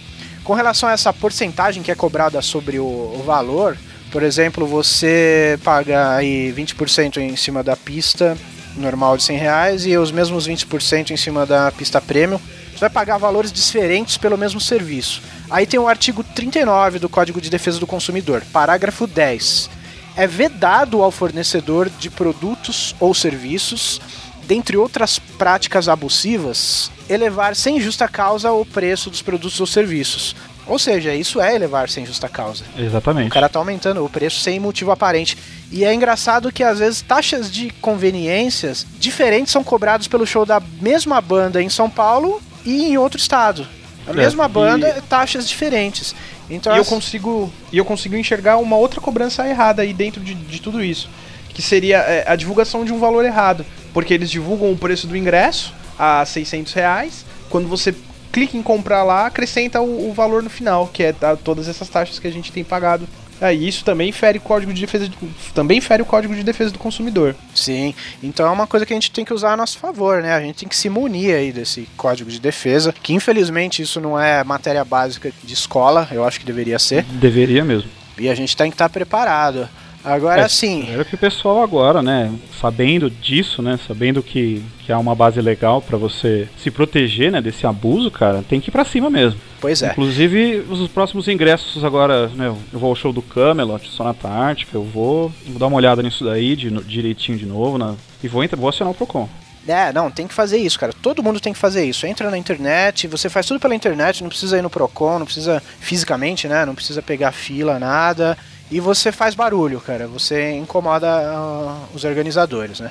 [SPEAKER 2] com relação a essa porcentagem que é cobrada sobre o, o valor. Por exemplo, você paga aí 20% em cima da pista normal de 100 reais e os mesmos 20% em cima da pista premium. Você vai pagar valores diferentes pelo mesmo serviço. Aí tem o artigo 39 do Código de Defesa do Consumidor, parágrafo 10. É vedado ao fornecedor de produtos ou serviços dentre outras práticas abusivas, elevar sem justa causa o preço dos produtos ou serviços. Ou seja, isso é elevar sem justa causa.
[SPEAKER 3] Exatamente.
[SPEAKER 2] O cara tá aumentando o preço sem motivo aparente. E é engraçado que às vezes taxas de conveniências diferentes são cobradas pelo show da mesma banda em São Paulo e em outro estado. A
[SPEAKER 3] É,
[SPEAKER 2] mesma
[SPEAKER 4] e-
[SPEAKER 2] banda, taxas diferentes. Então,
[SPEAKER 4] E eu
[SPEAKER 2] as-
[SPEAKER 4] consigo, e eu consigo enxergar uma outra cobrança errada aí dentro de, de tudo isso. Que seria é, a divulgação de um valor errado. Porque eles divulgam o preço do ingresso a 600 reais. Quando você clica em comprar lá, acrescenta o, o valor no final, que é tá, todas essas taxas que a gente tem pagado. Aí isso também fere o código de defesa de- também fere o código de defesa do consumidor.
[SPEAKER 2] Sim, então é uma coisa que a gente tem que usar a nosso favor, né? A gente tem que se munir aí desse código de defesa, que infelizmente isso não é matéria básica de escola, eu acho que deveria ser,
[SPEAKER 3] Deveria mesmo.
[SPEAKER 2] e a gente tem que estar preparado. Agora
[SPEAKER 3] É,
[SPEAKER 2] sim,
[SPEAKER 3] Era que o pessoal agora, né, sabendo disso, né, sabendo que, que há uma base legal pra você se proteger, né, desse abuso, cara, tem que ir pra cima mesmo.
[SPEAKER 2] pois é.
[SPEAKER 3] Inclusive, os próximos ingressos agora, né, eu vou ao show do Camelot, Sonata Ártica, eu vou, vou dar uma olhada nisso daí de, no- direitinho de novo, né, e vou, entrar- vou acionar o Procon.
[SPEAKER 2] É, não, tem que fazer isso, cara. Todo mundo tem que fazer isso. Entra na internet, você faz tudo pela internet, não precisa ir no Procon, não precisa fisicamente, né? Não precisa pegar fila, nada. E você faz barulho, cara. Você incomoda ah, os organizadores, né?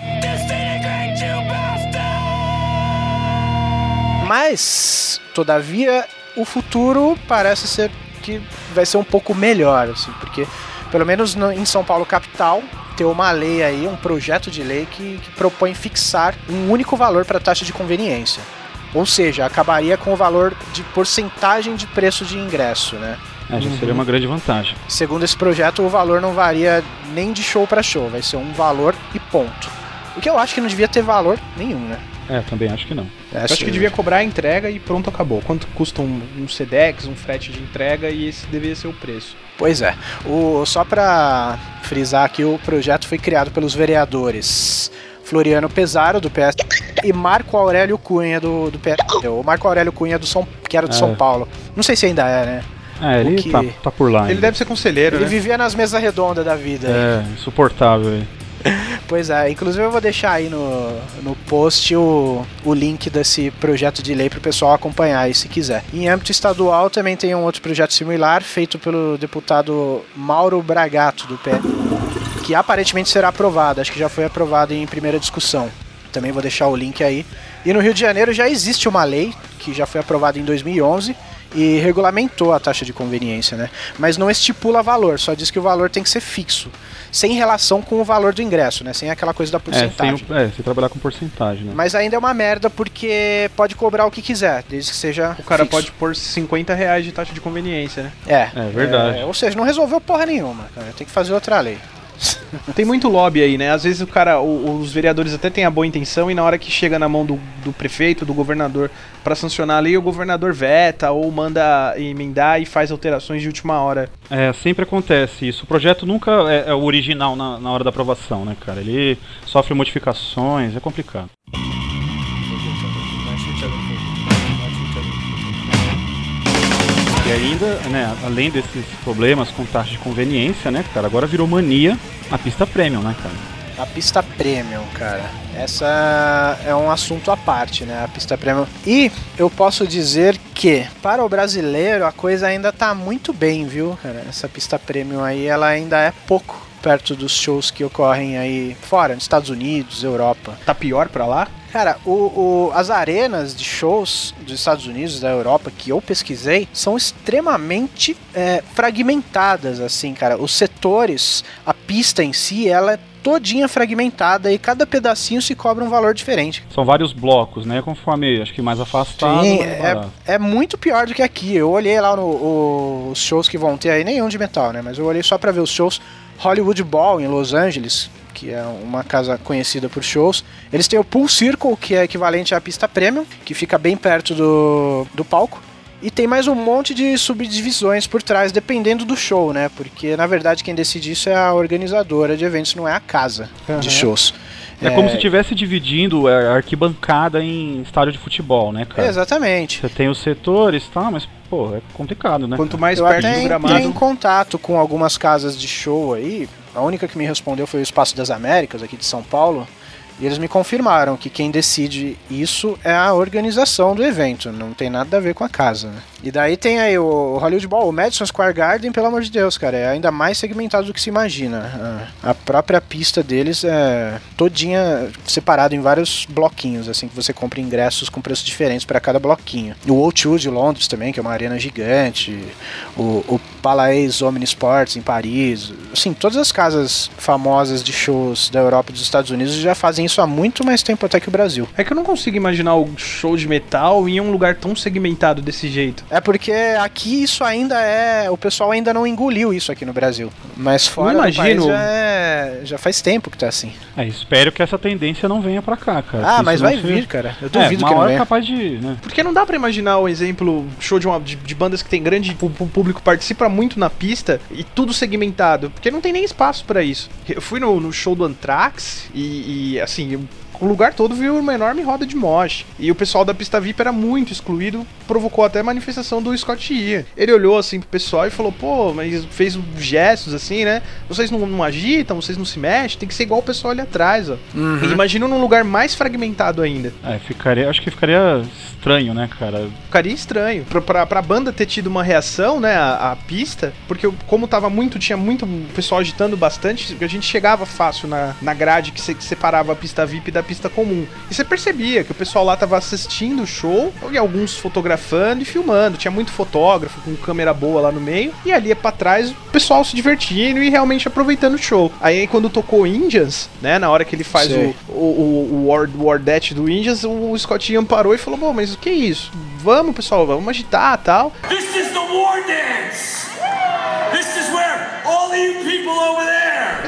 [SPEAKER 2] Mas, todavia, o futuro parece ser que vai ser um pouco melhor, assim, porque pelo menos no- em São Paulo capital tem uma lei aí, um projeto de lei que, que propõe fixar um único valor para taxa de conveniência. Ou seja, acabaria com o valor de porcentagem de preço de ingresso, né?
[SPEAKER 3] É, já seria uma grande vantagem.
[SPEAKER 2] Segundo esse projeto, o valor não varia nem de show para show, vai ser um valor e ponto. O que eu acho que não devia ter valor nenhum, né?
[SPEAKER 3] É, também acho que não.
[SPEAKER 2] É,
[SPEAKER 4] Eu acho que devia cobrar a entrega e pronto, acabou. Quanto custa um, um Sedex, um frete de entrega e esse deveria ser o preço.
[SPEAKER 2] Pois é. O, só para frisar aqui, o projeto foi criado pelos vereadores Floriano Pesaro, do PS, e Marco Aurélio Cunha, do, do PS. O Marco Aurélio Cunha, do São, que era de
[SPEAKER 3] É.
[SPEAKER 2] São Paulo. Não sei se ainda é, né?
[SPEAKER 3] É, ele
[SPEAKER 2] que-
[SPEAKER 3] tá, tá por lá
[SPEAKER 4] Ele
[SPEAKER 3] ainda.
[SPEAKER 4] deve ser conselheiro,
[SPEAKER 2] Ele
[SPEAKER 4] né?
[SPEAKER 2] vivia nas mesas redondas da vida.
[SPEAKER 3] É, insuportável. ele.
[SPEAKER 2] Pois é, inclusive eu vou deixar aí no, no post o, o link desse projeto de lei para o pessoal acompanhar aí se quiser. Em âmbito estadual também tem um outro projeto similar feito pelo deputado Mauro Bragato do PL, que aparentemente será aprovado, acho que já foi aprovado em primeira discussão. Também vou deixar o link aí. E no Rio de Janeiro já existe uma lei que já foi aprovada em 2011 e regulamentou a taxa de conveniência, né? Mas não estipula valor, só diz que o valor tem que ser fixo, sem relação com o valor do ingresso, né? Sem aquela coisa da
[SPEAKER 3] É,
[SPEAKER 2] porcentagem.
[SPEAKER 3] sem, o- é, sem trabalhar com porcentagem, né?
[SPEAKER 2] Mas ainda é uma merda porque pode cobrar o que quiser, desde que seja.
[SPEAKER 4] O cara
[SPEAKER 2] fixo.
[SPEAKER 4] pode pôr 50 reais de taxa de conveniência, né?
[SPEAKER 2] É.
[SPEAKER 3] É verdade.
[SPEAKER 2] É, ou seja, não resolveu porra nenhuma, cara. Tem que fazer outra lei.
[SPEAKER 4] Tem muito lobby aí, né? Às vezes o cara, o- os vereadores até têm a boa intenção e na hora que chega na mão do, do prefeito, do governador, pra sancionar a lei, o governador veta ou manda emendar e faz alterações de última hora.
[SPEAKER 3] É, sempre acontece isso. O projeto nunca é, é o original na, na hora da aprovação, né, cara? Ele sofre modificações, é complicado. E ainda, né, além desses problemas com taxa de conveniência, né, cara, agora virou mania a pista premium, né, cara?
[SPEAKER 2] A pista premium, cara. Essa é um assunto à parte, né? A pista premium. E eu posso dizer que, para o brasileiro, a coisa ainda tá muito bem, viu, cara? Essa pista premium aí, ela ainda é pouco perto dos shows que ocorrem aí fora, nos Estados Unidos, Europa.
[SPEAKER 4] Tá pior pra lá?
[SPEAKER 2] Cara, o, o- as arenas de shows dos Estados Unidos, da Europa, que eu pesquisei, são extremamente é, fragmentadas, assim, cara. Os setores, a pista em si, ela é todinha fragmentada e cada pedacinho se cobra um valor diferente.
[SPEAKER 3] São vários blocos, né, conforme, acho que mais afastado,
[SPEAKER 2] Sim,
[SPEAKER 3] mais
[SPEAKER 2] é, é muito pior do que aqui. Eu olhei lá no, o- os shows que vão ter aí, nenhum de metal, né? Mas eu olhei só pra ver os shows Hollywood Ball em Los Angeles, que é uma casa conhecida por shows. Eles têm o Pool Circle, que é equivalente à pista premium, que fica bem perto do, do palco. E tem mais um monte de subdivisões por trás, dependendo do show, né? Porque na verdade quem decide isso é a organizadora de eventos, não é a casa de shows.
[SPEAKER 3] É, como se estivesse dividindo a arquibancada em estádio de futebol, né, cara?
[SPEAKER 2] Exatamente.
[SPEAKER 3] Você tem os setores e tal, mas, pô, é complicado, né?
[SPEAKER 4] Quanto mais
[SPEAKER 2] Eu
[SPEAKER 4] perto
[SPEAKER 2] até
[SPEAKER 4] do
[SPEAKER 2] entrei
[SPEAKER 4] gramado.
[SPEAKER 2] em contato com algumas casas de show aí. A única que me respondeu foi o Espaço das Américas, aqui de São Paulo. E eles me confirmaram que quem decide isso é a organização do evento, não tem nada a ver com a casa. Né? E daí tem aí o Hollywood Bowl, o Madison Square Garden, pelo amor de Deus, cara, é ainda mais segmentado do que se imagina. A própria pista deles é todinha separada em vários bloquinhos, assim, que você compra ingressos com preços diferentes para cada bloquinho. O O2 de Londres também, que é uma arena gigante, o, o Palais Omnisports em Paris, assim, todas as casas famosas de shows da Europa e dos Estados Unidos já fazem isso há muito mais tempo até que o Brasil.
[SPEAKER 4] É que eu não consigo imaginar o show de metal em um lugar tão segmentado desse jeito.
[SPEAKER 2] É porque aqui isso ainda é. O pessoal ainda não engoliu isso aqui no Brasil. Mas fora do
[SPEAKER 4] imagino-
[SPEAKER 2] país já, é- já faz tempo que tá assim.
[SPEAKER 3] É, espero que essa tendência não venha pra cá, cara.
[SPEAKER 2] Ah, mas vai
[SPEAKER 3] seja-
[SPEAKER 2] vir, cara. Eu
[SPEAKER 3] É,
[SPEAKER 2] duvido
[SPEAKER 3] uma
[SPEAKER 2] que não
[SPEAKER 3] hora é capaz de, né?
[SPEAKER 4] Porque não dá pra imaginar o exemplo, show de, uma, de, de bandas que tem grande. O, público participa muito na pista e tudo segmentado. Porque não tem nem espaço pra isso. Eu fui no, no show do Anthrax e, e, assim. O lugar todo viu uma enorme roda de mosh. E o pessoal da pista VIP era muito excluído, provocou até manifestação do Scott Ian. Ele olhou assim pro pessoal e falou: pô, mas fez gestos assim, né? Vocês não, não agitam, vocês não se mexem, tem que ser igual o pessoal ali atrás, ó.
[SPEAKER 2] Uhum.
[SPEAKER 4] Imagina num lugar mais fragmentado ainda.
[SPEAKER 3] É, ficaria, acho que ficaria estranho, né, cara?
[SPEAKER 4] Ficaria estranho. Pra, pra, pra banda ter tido uma reação, né, a, a pista, porque como tava muito, tinha muito pessoal agitando bastante, a gente chegava fácil na, na grade que, se- que separava a pista VIP da pista comum. E você percebia que o pessoal lá tava assistindo o show, e alguns fotografando e filmando. Tinha muito fotógrafo com câmera boa lá no meio, e ali pra trás o pessoal se divertindo e realmente aproveitando o show. Aí quando tocou Indians, né, na hora que ele faz o, o, o War, War Death do Indians, o Scott Ian parou e falou: Bom, mas o que é isso? Vamos, pessoal, vamos agitar tal.
[SPEAKER 1] This is the war dance!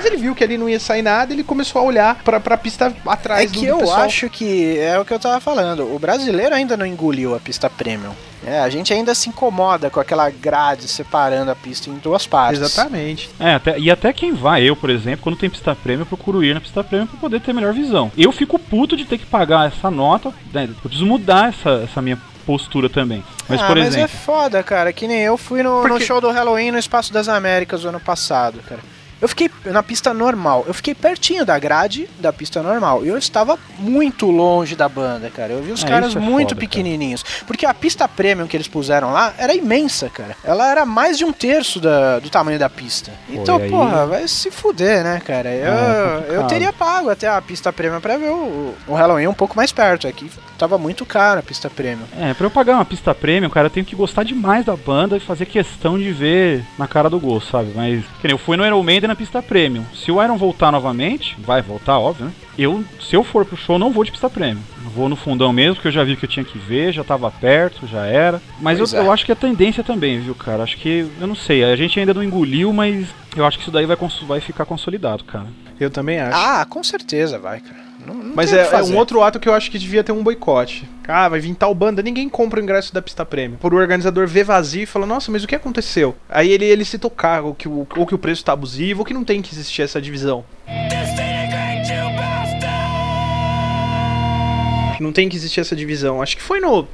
[SPEAKER 4] Ele viu que ali não ia sair nada, ele começou a olhar pra, pra pista
[SPEAKER 2] É
[SPEAKER 4] atrás do,
[SPEAKER 2] que
[SPEAKER 4] do
[SPEAKER 2] eu
[SPEAKER 4] pessoal.
[SPEAKER 2] acho que é o que eu tava falando. O brasileiro ainda não engoliu a pista premium. É, a gente ainda se incomoda com aquela grade separando a pista em duas partes.
[SPEAKER 4] Exatamente.
[SPEAKER 3] É, até, e até quem vai, eu, por exemplo, quando tem pista prêmio, eu procuro ir na pista prêmio pra poder ter melhor visão. Eu fico puto de ter que pagar essa nota, né? Eu preciso mudar essa, essa minha postura também. Mas,
[SPEAKER 2] ah,
[SPEAKER 3] por
[SPEAKER 2] mas
[SPEAKER 3] exemplo,
[SPEAKER 2] é foda, cara. Que nem eu fui no, no
[SPEAKER 4] Porque-
[SPEAKER 2] show do Halloween no Espaço das Américas ano passado, cara. Eu fiquei na pista normal. Eu fiquei pertinho da grade da pista normal. E eu estava muito longe da banda, cara. Eu vi os
[SPEAKER 3] É,
[SPEAKER 2] caras
[SPEAKER 3] é
[SPEAKER 2] muito
[SPEAKER 3] foda,
[SPEAKER 2] pequenininhos. Porque a pista premium que eles puseram lá era imensa, cara. Ela era mais de um terço da- do tamanho da pista. Então,
[SPEAKER 3] aí-
[SPEAKER 2] porra, vai se fuder, né, cara? Eu,
[SPEAKER 3] É, complicado.
[SPEAKER 2] eu teria pago até a pista premium pra ver o, o Halloween um pouco mais perto. Aqui tava muito caro a pista premium.
[SPEAKER 3] É, pra eu pagar uma pista premium, cara, eu tenho que gostar demais da banda e fazer questão de ver na cara do gol, sabe? Mas, que nem eu fui no Iron Maiden na pista premium. Se o Iron voltar novamente, vai voltar, óbvio, né? Eu, se eu for pro show, não vou de pista premium. Eu Vou no fundão mesmo, porque eu já vi o que eu tinha que ver, já tava perto, já era. Mas eu,
[SPEAKER 2] é.
[SPEAKER 3] eu acho que é tendência também, viu, cara? Acho que, eu não sei, a gente ainda não engoliu, mas eu acho que isso daí vai, vai ficar consolidado, cara.
[SPEAKER 4] Eu também acho.
[SPEAKER 2] Ah, com certeza vai, cara. Não, não
[SPEAKER 4] Mas é, é um outro ato que eu acho que devia ter um boicote. Ah, vai vir tal banda, ninguém compra o ingresso da pista prêmio. Por o organizador ver vazio e falar, nossa, mas o que aconteceu? Aí ele, ele se tocar, ou que, o, ou que o preço tá abusivo, ou que não tem que existir essa divisão. Não tem que existir essa divisão. Acho que foi no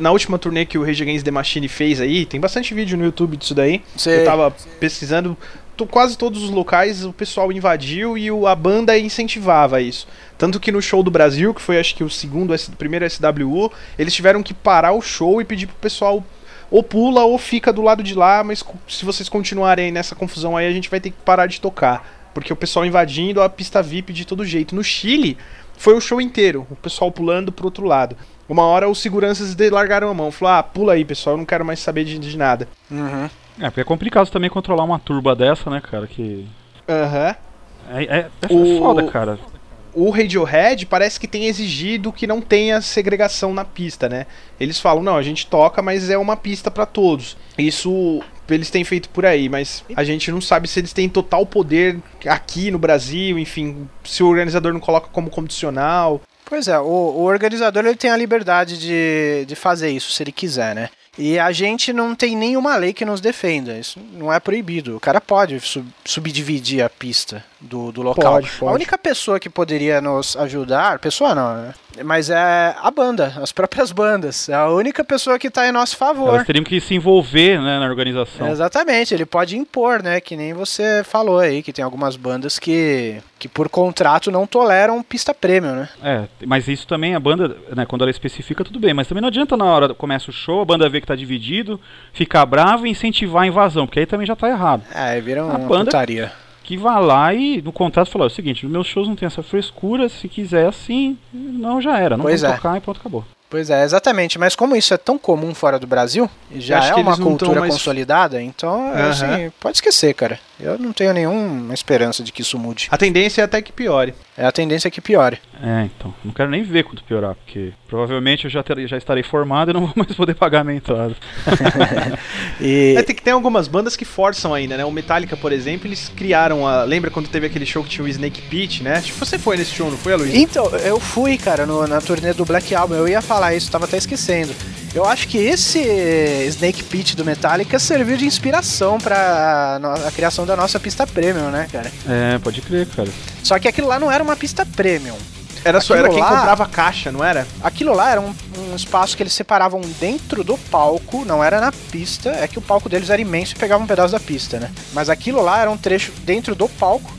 [SPEAKER 4] na última turnê que o Rage Against the Machine fez aí, tem bastante vídeo no YouTube disso daí.
[SPEAKER 2] Sei.
[SPEAKER 4] Eu tava pesquisando, to- quase todos os locais o pessoal invadiu e o- a banda incentivava isso. Tanto que no show do Brasil, que foi acho que o segundo, S- primeiro SWU, eles tiveram que parar o show e pedir pro pessoal ou pula ou fica do lado de lá, mas se vocês continuarem nessa confusão aí, a gente vai ter que parar de tocar. Porque o pessoal invadindo a pista VIP de todo jeito. No Chile, foi o show inteiro, o pessoal pulando pro outro lado. Uma hora os seguranças largaram a mão, falaram: ah, pula aí, pessoal, eu não quero mais saber de, de nada.
[SPEAKER 2] Uhum.
[SPEAKER 3] É, porque é complicado também controlar uma turba dessa, né, cara? Que.
[SPEAKER 4] Aham.
[SPEAKER 3] É, é, é
[SPEAKER 4] O-
[SPEAKER 3] foda, cara.
[SPEAKER 4] O Radiohead parece que tem exigido que não tenha segregação na pista, né? Eles falam, não, a gente toca, mas é uma pista pra todos. Isso eles têm feito por aí, mas a gente não sabe se eles têm total poder aqui no Brasil, enfim, se o organizador não coloca como condicional.
[SPEAKER 2] Pois é, o, o organizador ele tem a liberdade de, de fazer isso se ele quiser, né? E a gente não tem nenhuma lei que nos defenda. Isso não é proibido. O cara pode sub- subdividir a pista do, do local.
[SPEAKER 4] Pode, pode.
[SPEAKER 2] A única pessoa que poderia nos ajudar, pessoa não, né? Mas é a banda, as próprias bandas. É a única pessoa que tá em nosso favor.
[SPEAKER 3] Elas teriam que se envolver né, na organização.
[SPEAKER 2] Exatamente, ele pode impor, né? Que nem você falou aí, que tem algumas bandas que, que por contrato não toleram pista premium, né?
[SPEAKER 3] É, mas isso também a banda, né, quando ela especifica, tudo bem, mas também não adianta na hora que começa o show, a banda vê que tá dividido, ficar brava e incentivar a invasão, porque aí também já tá errado.
[SPEAKER 2] É, aí vira uma
[SPEAKER 3] A banda-
[SPEAKER 2] putaria.
[SPEAKER 3] Que vá lá e no contrato falar o seguinte, meus shows não tem essa frescura, se quiser assim, não já era, não
[SPEAKER 2] Pois
[SPEAKER 3] vamos
[SPEAKER 2] é.
[SPEAKER 3] tocar e pronto, acabou.
[SPEAKER 2] Pois é, exatamente. Mas como isso é tão comum fora do Brasil, e já
[SPEAKER 4] Acho
[SPEAKER 2] é uma cultura
[SPEAKER 4] mais-
[SPEAKER 2] consolidada, então,
[SPEAKER 4] Aham.
[SPEAKER 2] assim, pode esquecer, cara. Eu não tenho nenhuma esperança de que isso mude.
[SPEAKER 4] A tendência é até que piore.
[SPEAKER 2] É a tendência que piore.
[SPEAKER 3] É, então, não quero nem ver quando piorar, porque provavelmente eu já, terei- já estarei formado e não vou mais poder pagar a minha entrada.
[SPEAKER 2] E
[SPEAKER 4] É, tem, tem algumas bandas que forçam ainda, né? O Metallica, por exemplo, eles criaram a. Lembra quando teve aquele show que tinha o Snake Pit, né? Que você foi nesse show, não foi, Luiz?
[SPEAKER 2] Então, eu fui, cara, no- na turnê do Black Album. Eu ia falar isso, tava até esquecendo. Eu acho que esse Snake Pit do Metallica serviu de inspiração pra no- a criação da nossa pista premium, né, cara?
[SPEAKER 3] É, pode crer, cara.
[SPEAKER 2] Só que aquilo lá não era uma pista premium.
[SPEAKER 4] Era só era
[SPEAKER 2] aquilo
[SPEAKER 4] quem
[SPEAKER 2] lá-
[SPEAKER 4] comprava a caixa, não era?
[SPEAKER 2] Aquilo lá era um, um espaço que eles separavam dentro do palco, não era na pista. É que o palco deles era imenso e pegava um pedaço da pista, né? Mas aquilo lá era um trecho dentro do palco.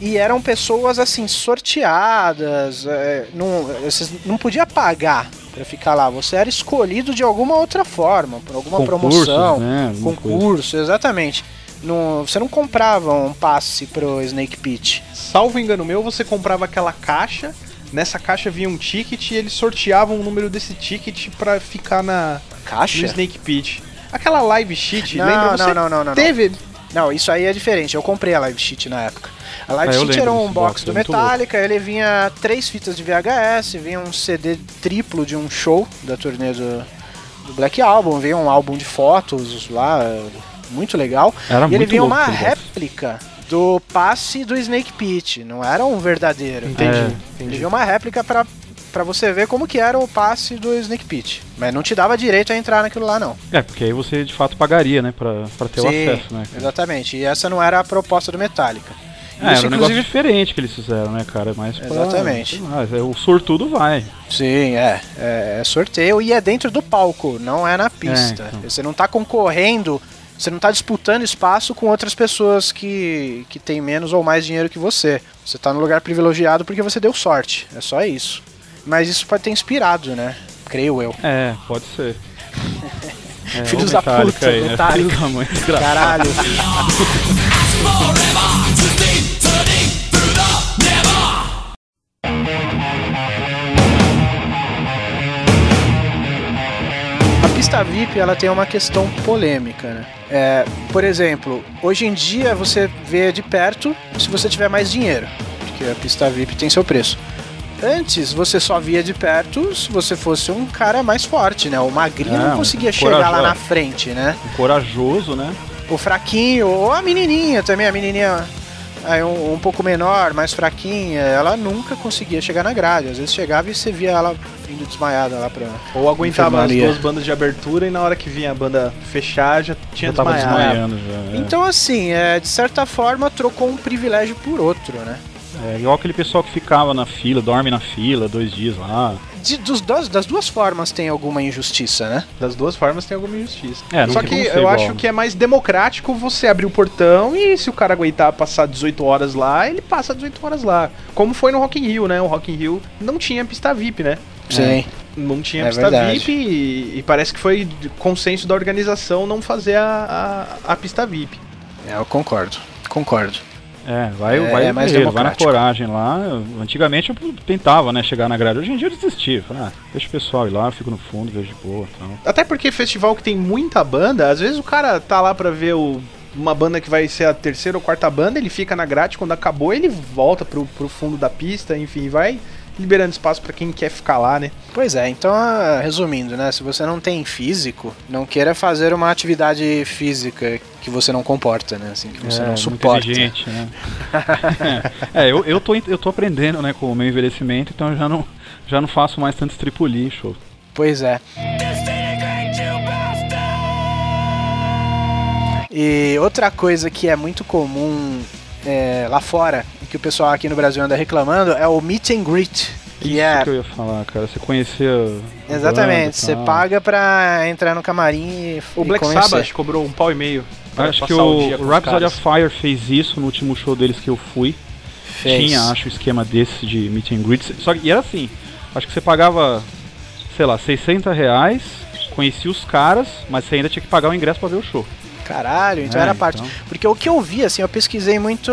[SPEAKER 2] E eram pessoas assim, sorteadas. é, não, você não podia pagar pra ficar lá. Você era escolhido de alguma outra forma, por alguma
[SPEAKER 3] Concursos,
[SPEAKER 2] promoção.
[SPEAKER 3] né?
[SPEAKER 2] Concurso, exatamente. Não, você não comprava um passe pro Snake Pit.
[SPEAKER 4] Salvo engano meu, você comprava aquela caixa. Nessa caixa vinha um ticket e eles sorteavam o número desse ticket pra ficar na no
[SPEAKER 2] Caixa?
[SPEAKER 4] Snake Pit. Aquela live sheet,
[SPEAKER 2] Não,
[SPEAKER 4] lembra?
[SPEAKER 2] não,
[SPEAKER 4] Você
[SPEAKER 2] não, não, não,
[SPEAKER 4] teve.
[SPEAKER 2] Não, isso aí é diferente. Eu comprei a Live Sheet na época. A Live
[SPEAKER 3] Ah,
[SPEAKER 2] Sheet era um box
[SPEAKER 3] box,
[SPEAKER 2] do Metallica, ele vinha três fitas de VHS, vinha um CD triplo de um show da turnê do, do Black Album, vinha um álbum de fotos lá, muito legal.
[SPEAKER 3] Era
[SPEAKER 2] e ele vinha uma réplica do passe do Snake Pit, não era um verdadeiro.
[SPEAKER 4] Entendi,
[SPEAKER 3] É.
[SPEAKER 2] Ele
[SPEAKER 4] entendi.
[SPEAKER 2] vinha uma réplica pra, pra você ver como que era o passe do Snake Pit. Mas não te dava direito a entrar naquilo lá, não.
[SPEAKER 3] É, porque aí você de fato pagaria, né, pra, pra ter o
[SPEAKER 2] Sim,
[SPEAKER 3] acesso, né? cara?
[SPEAKER 2] Exatamente, e essa não era a proposta do Metallica.
[SPEAKER 3] É,
[SPEAKER 2] Isso,
[SPEAKER 3] era um negócio diferente que eles fizeram, né, cara? Mas pra-
[SPEAKER 2] Exatamente.
[SPEAKER 3] sei lá, é, o sortudo vai.
[SPEAKER 2] Sim, é, é. é sorteio e é dentro do palco, não é na pista.
[SPEAKER 3] É, então.
[SPEAKER 2] Você não tá concorrendo, você não tá disputando espaço com outras pessoas que, que têm menos ou mais dinheiro que você. Você tá no lugar privilegiado porque você deu sorte. É só isso. Mas isso pode ter inspirado, né? Creio eu.
[SPEAKER 3] É, pode ser. É,
[SPEAKER 2] Filhos da puta,
[SPEAKER 3] aí, né?
[SPEAKER 2] Metallica. Caralho. A pista VIP ela tem uma questão polêmica, né? É, por exemplo, hoje em dia você vê de perto se você tiver mais dinheiro, porque a pista VIP tem seu preço. Antes você só via de perto se você fosse um cara mais forte, né? O magrinho
[SPEAKER 3] É,
[SPEAKER 2] não
[SPEAKER 3] um
[SPEAKER 2] conseguia chegar lá na frente, né?
[SPEAKER 3] Um corajoso, né?
[SPEAKER 2] o fraquinho, ou a menininha também, a menininha aí um, um pouco menor, mais fraquinha, ela nunca conseguia chegar na grade. Às vezes chegava e você via ela indo desmaiada lá pra.
[SPEAKER 4] Ou aguentava as
[SPEAKER 2] Enfermaria.
[SPEAKER 4] duas bandas de abertura e na hora que vinha a banda fechar já tinha
[SPEAKER 3] tava
[SPEAKER 4] desmaiado.
[SPEAKER 3] desmaiando já. é.
[SPEAKER 2] Então, assim, é, de certa forma trocou um privilégio por outro, né?
[SPEAKER 3] É igual aquele pessoal que ficava na fila, dorme na fila dois dias lá.
[SPEAKER 2] De- dos dois- das duas formas tem alguma injustiça, né?
[SPEAKER 4] Das duas formas tem alguma injustiça.
[SPEAKER 3] É,
[SPEAKER 4] Só que eu
[SPEAKER 3] igual,
[SPEAKER 4] acho que é mais democrático você abrir o portão e se o cara aguentar passar 18 horas lá, ele passa 18 horas lá. Como foi no Rock in Rio, né? O Rock in Rio não tinha pista VIP, né?
[SPEAKER 2] Sim.
[SPEAKER 4] Não tinha
[SPEAKER 2] É
[SPEAKER 4] pista
[SPEAKER 2] verdade.
[SPEAKER 4] VIP e, e parece que foi de consenso da organização não fazer a, a, a pista VIP.
[SPEAKER 2] É, eu concordo. Concordo.
[SPEAKER 3] É, vai,
[SPEAKER 2] É,
[SPEAKER 3] vai,
[SPEAKER 2] é mais
[SPEAKER 3] guerreiro, vai na coragem lá. Antigamente eu tentava, né, chegar na grade. Hoje em dia eu desisti. Falei, ah, deixa o pessoal ir lá, eu fico no fundo, vejo de boa e tal.
[SPEAKER 4] Até porque festival que tem muita banda, às vezes o cara tá lá pra ver o- uma banda que vai ser a terceira ou quarta banda, ele fica na grade, quando acabou ele volta pro, pro fundo da pista, enfim, vai liberando espaço pra quem quer ficar lá, né?
[SPEAKER 2] Pois é, então, ah, resumindo, né? Se você não tem físico, não queira fazer uma atividade física que você não comporta, né? Assim, que você
[SPEAKER 3] é,
[SPEAKER 2] não suporta.
[SPEAKER 3] inteligente, né? é, eu, eu, tô, eu tô aprendendo, né, com o meu envelhecimento, então eu já não, já não faço mais tanto estripulicho.
[SPEAKER 2] Pois é. E outra coisa que é muito comum é, lá fora, e que o pessoal aqui no Brasil anda reclamando, é o meet and greet. Que
[SPEAKER 3] Isso
[SPEAKER 2] é
[SPEAKER 3] que eu ia falar, cara. Você conhecia.
[SPEAKER 2] Exatamente, você paga pra entrar no camarim e
[SPEAKER 4] O
[SPEAKER 2] e
[SPEAKER 4] Black
[SPEAKER 2] conhecer.
[SPEAKER 4] Sabbath cobrou um pau e meio.
[SPEAKER 3] Acho que o, o Rhapsody of Fire fez isso no último show deles que eu fui.
[SPEAKER 2] Fez.
[SPEAKER 3] Tinha, acho, um esquema desse de meet and greet. Só que e era assim, acho que você pagava, sei lá, 60 reais, conhecia os caras, mas você ainda tinha que pagar o ingresso pra ver o show.
[SPEAKER 2] Caralho, então
[SPEAKER 3] É,
[SPEAKER 2] era parte.
[SPEAKER 3] então.
[SPEAKER 2] Porque o que eu vi, assim, eu pesquisei muito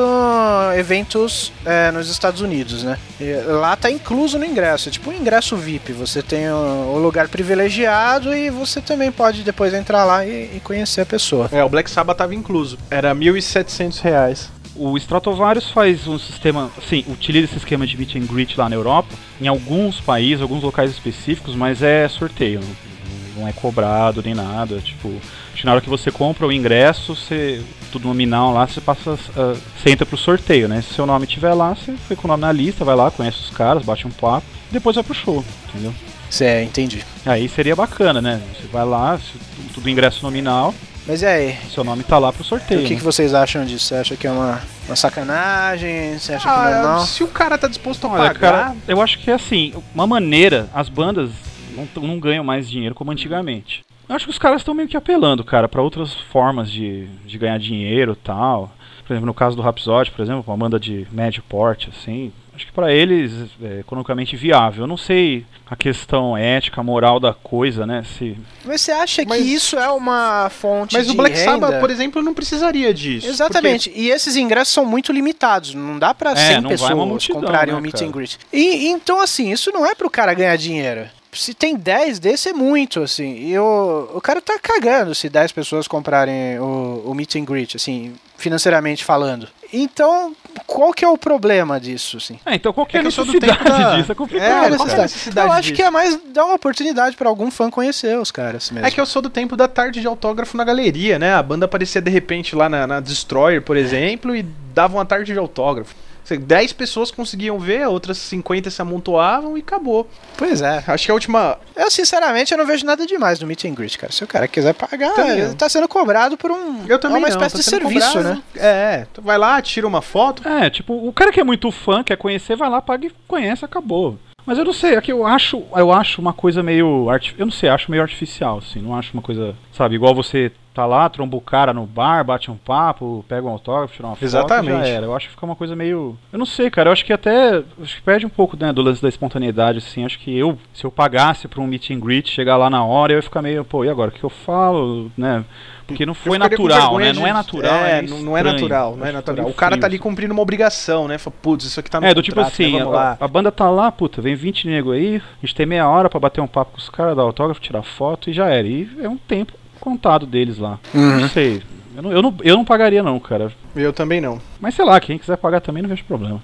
[SPEAKER 2] eventos é, nos Estados Unidos, né? E lá tá incluso no ingresso, é tipo um ingresso VIP. Você tem o, o lugar privilegiado e você também pode depois entrar lá e, e conhecer a pessoa.
[SPEAKER 4] É, o Black Sabbath tava incluso. Era 1.700 reais.
[SPEAKER 3] O Stratovarius faz um sistema, assim, utiliza esse esquema de meet and greet lá na Europa, em alguns países, alguns locais específicos, mas é sorteio, não, não é cobrado nem nada, tipo, na hora que você compra o ingresso, você, tudo nominal lá, você passa, ah, você entra pro sorteio, né? Se seu nome estiver lá, você fica com o nome na lista, vai lá, conhece os caras, bate um papo, e depois vai pro show, entendeu?
[SPEAKER 2] Cê, entendi.
[SPEAKER 3] Aí seria bacana, né? Você vai lá, se- tudo ingresso nominal,
[SPEAKER 2] Mas e aí?
[SPEAKER 3] seu nome tá lá pro sorteio.
[SPEAKER 2] O que,
[SPEAKER 3] né?
[SPEAKER 2] que vocês acham disso? Você acha que é uma, uma sacanagem? Você acha que é normal?
[SPEAKER 4] Ah, se o cara tá disposto a
[SPEAKER 3] Olha,
[SPEAKER 4] pagar...
[SPEAKER 3] cara, eu acho que é assim, uma maneira, as bandas não, não ganham mais dinheiro como antigamente. Eu acho que os caras estão meio que apelando, cara, pra outras formas de, de ganhar dinheiro e tal. Por exemplo, no caso do Rhapsody, por exemplo, uma banda de médio porte, assim, acho que pra eles é economicamente viável. Eu não sei a questão ética, moral da coisa, né? Se
[SPEAKER 2] Mas você acha
[SPEAKER 4] Mas-
[SPEAKER 2] que isso é uma fonte
[SPEAKER 4] Mas
[SPEAKER 2] de
[SPEAKER 4] o Black
[SPEAKER 2] renda?
[SPEAKER 4] Sabbath, por exemplo, não precisaria disso.
[SPEAKER 2] Exatamente. E esses ingressos são muito limitados. Não dá pra
[SPEAKER 3] É,
[SPEAKER 2] 100
[SPEAKER 3] não vai
[SPEAKER 2] pessoas
[SPEAKER 3] uma multidão,
[SPEAKER 2] comprarem
[SPEAKER 3] né,
[SPEAKER 2] um meet
[SPEAKER 3] cara?
[SPEAKER 2] and greet. E, então, assim, isso não é pro cara ganhar dinheiro. Se tem 10 desse é muito, assim. E o, o cara tá cagando se 10 pessoas comprarem o, o meet and greet, assim, financeiramente falando. Então, qual que é o problema disso, assim?
[SPEAKER 3] É, então qual que é,
[SPEAKER 4] É
[SPEAKER 3] a necessidade
[SPEAKER 4] tempo da-
[SPEAKER 3] disso? É complicado.
[SPEAKER 4] É, é
[SPEAKER 2] necessidade? Eu acho
[SPEAKER 4] disso?
[SPEAKER 2] que é mais dar uma oportunidade pra algum fã conhecer os caras mesmo.
[SPEAKER 4] É que eu sou do tempo da tarde de autógrafo na galeria, né? A banda aparecia de repente lá na, na Destroyer, por exemplo, e dava uma tarde de autógrafo. Sei, 10 pessoas conseguiam ver, outras 50 se amontoavam e acabou.
[SPEAKER 2] Pois é.
[SPEAKER 4] Acho que a última.
[SPEAKER 2] Eu, sinceramente, eu não vejo nada demais no meet and greet, cara. Se o cara quiser pagar,
[SPEAKER 4] Também
[SPEAKER 2] ele tá sendo cobrado por um.
[SPEAKER 4] Eu também
[SPEAKER 2] é uma
[SPEAKER 4] não,
[SPEAKER 2] espécie
[SPEAKER 4] tá
[SPEAKER 2] de serviço,
[SPEAKER 4] cobrado.
[SPEAKER 2] né?
[SPEAKER 4] É, tu vai lá, tira uma foto.
[SPEAKER 3] É, tipo, o cara que é muito fã, quer conhecer, vai lá, paga e conhece, acabou. Mas eu não sei, é que eu acho, eu acho uma coisa meio arti- eu não sei, acho meio artificial, assim, não acho uma coisa, sabe, igual você tá lá, tromba o cara no bar, bate um papo, pega um autógrafo, tira uma foto,
[SPEAKER 4] Exatamente.
[SPEAKER 3] já era. Eu acho que fica uma coisa meio, eu não sei, cara, eu acho que até, acho que perde um pouco, né, do lance da espontaneidade, assim, acho que eu, se eu pagasse pra um meet and greet, chegar lá na hora, eu ia ficar meio, pô, e agora, o que eu falo, né, porque não foi natural, né,
[SPEAKER 4] de-
[SPEAKER 3] não é natural,
[SPEAKER 4] É,
[SPEAKER 3] é
[SPEAKER 4] não, é natural, não é natural. O cara tá ali cumprindo uma obrigação, né? Fala, putz, isso aqui tá no
[SPEAKER 3] É, do tipo
[SPEAKER 4] contrato,
[SPEAKER 3] assim,
[SPEAKER 4] né?
[SPEAKER 3] a,
[SPEAKER 4] lá.
[SPEAKER 3] a banda tá lá, puta, vem 20 nego aí, a gente tem meia hora pra bater um papo com os caras, dar autógrafo, tirar foto e já era. E é um tempo contado deles lá.
[SPEAKER 2] Uhum.
[SPEAKER 3] Não sei. Eu não, eu, não, eu não pagaria não, cara.
[SPEAKER 4] Eu também não.
[SPEAKER 3] Mas sei lá, quem quiser pagar também não vejo problema.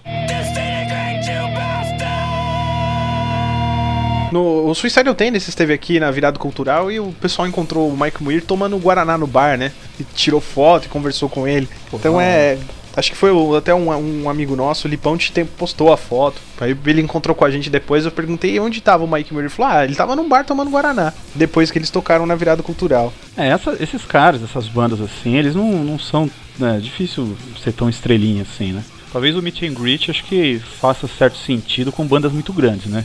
[SPEAKER 4] No, o Suicidal Tendencies esteve aqui na virada cultural e o pessoal encontrou o Mike Muir tomando Guaraná no bar, né? E tirou foto e conversou com ele. então é. Acho que foi até um, um amigo nosso, o Lipão, te tem- postou a foto. Aí ele encontrou com a gente depois. Eu perguntei onde tava o Mike Muir. Ele falou: Ah, ele tava num bar tomando Guaraná. Depois que eles tocaram na virada cultural.
[SPEAKER 3] É, essa- esses caras, essas bandas assim, eles não, não são. né, É difícil ser tão estrelinha assim, né? Talvez o Meet and Greet acho que faça certo sentido com bandas muito grandes, né?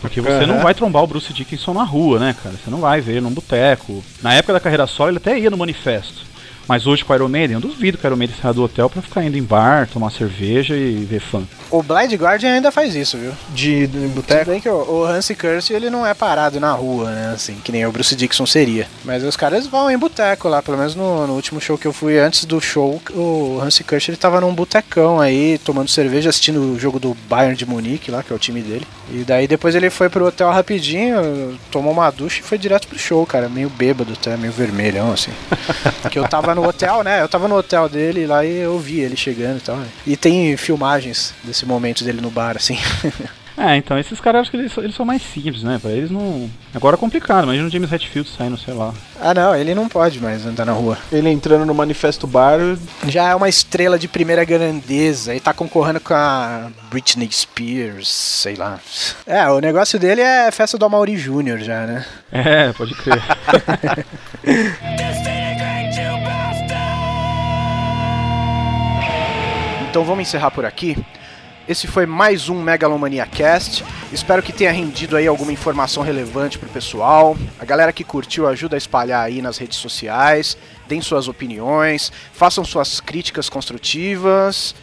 [SPEAKER 3] Porque você não vai trombar o Bruce Dickinson na rua, né, cara? Você não vai ver ele num boteco. Na época da carreira solo, ele até ia no manifesto. Mas hoje com o Iron Maiden, eu duvido que o Iron Maiden saia do hotel pra ficar indo em bar, tomar cerveja e ver fã.
[SPEAKER 2] O Blind Guardian ainda faz isso, viu?
[SPEAKER 4] De, de
[SPEAKER 2] Tudo
[SPEAKER 4] boteco.
[SPEAKER 2] bem que o, o Hansi Curse ele não é parado na rua, né? Assim, que nem o Bruce Dixon seria. Mas os caras vão em boteco lá, pelo menos no, no último show que eu fui antes do show, o Hansi Curse ele tava num botecão aí, tomando cerveja, assistindo o jogo do Bayern de Munique lá, que é o time dele. E daí depois ele foi pro hotel rapidinho, tomou uma ducha e foi direto pro show, cara. Meio bêbado até, meio vermelhão, assim. que eu tava no hotel, né? Eu tava no hotel dele lá e eu vi ele chegando e tal. né? E tem filmagens desse momento dele no bar, assim.
[SPEAKER 3] É, então, esses caras acho que eles, eles são mais simples, né? Pra eles não. Agora é complicado, imagina o James Hetfield saindo, sei lá.
[SPEAKER 2] ah, não, ele não pode mais andar na rua.
[SPEAKER 4] Ele entrando no Manifesto Bar.
[SPEAKER 2] Já é uma estrela de primeira grandeza e tá concorrendo com a Britney Spears, sei lá. É, o negócio dele é festa do Amaury Jr. já, né?
[SPEAKER 3] É, pode crer.
[SPEAKER 2] Então vamos encerrar por aqui. Esse foi mais um Megalomania Cast. Espero que tenha rendido aí alguma informação relevante pro pessoal. A galera que curtiu ajuda a espalhar aí nas redes sociais. Deem suas opiniões, façam suas críticas construtivas.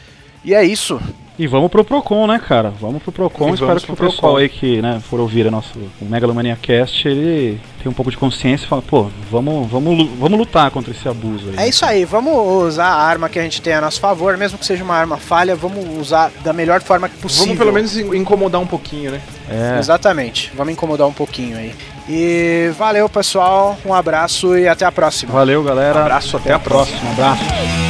[SPEAKER 2] E é isso.
[SPEAKER 3] E vamos pro Procon, né, cara? Vamos pro Procon.
[SPEAKER 4] E
[SPEAKER 3] Espero que o
[SPEAKER 4] pro
[SPEAKER 3] pessoal aí que, né, for ouvir o nosso o Megalomania Cast, ele tem um pouco de consciência e fala, pô, vamos, vamos, vamos lutar contra esse abuso aí.
[SPEAKER 2] É isso aí, vamos usar a arma que a gente tem a nosso favor, mesmo que seja uma arma falha, vamos usar da melhor forma possível.
[SPEAKER 4] Vamos pelo menos in- incomodar um pouquinho, né?
[SPEAKER 3] É.
[SPEAKER 2] Exatamente, vamos incomodar um pouquinho aí. E valeu, pessoal, um abraço e até a próxima.
[SPEAKER 3] Valeu, galera.
[SPEAKER 4] Abraço, até a próxima.
[SPEAKER 3] Abraço.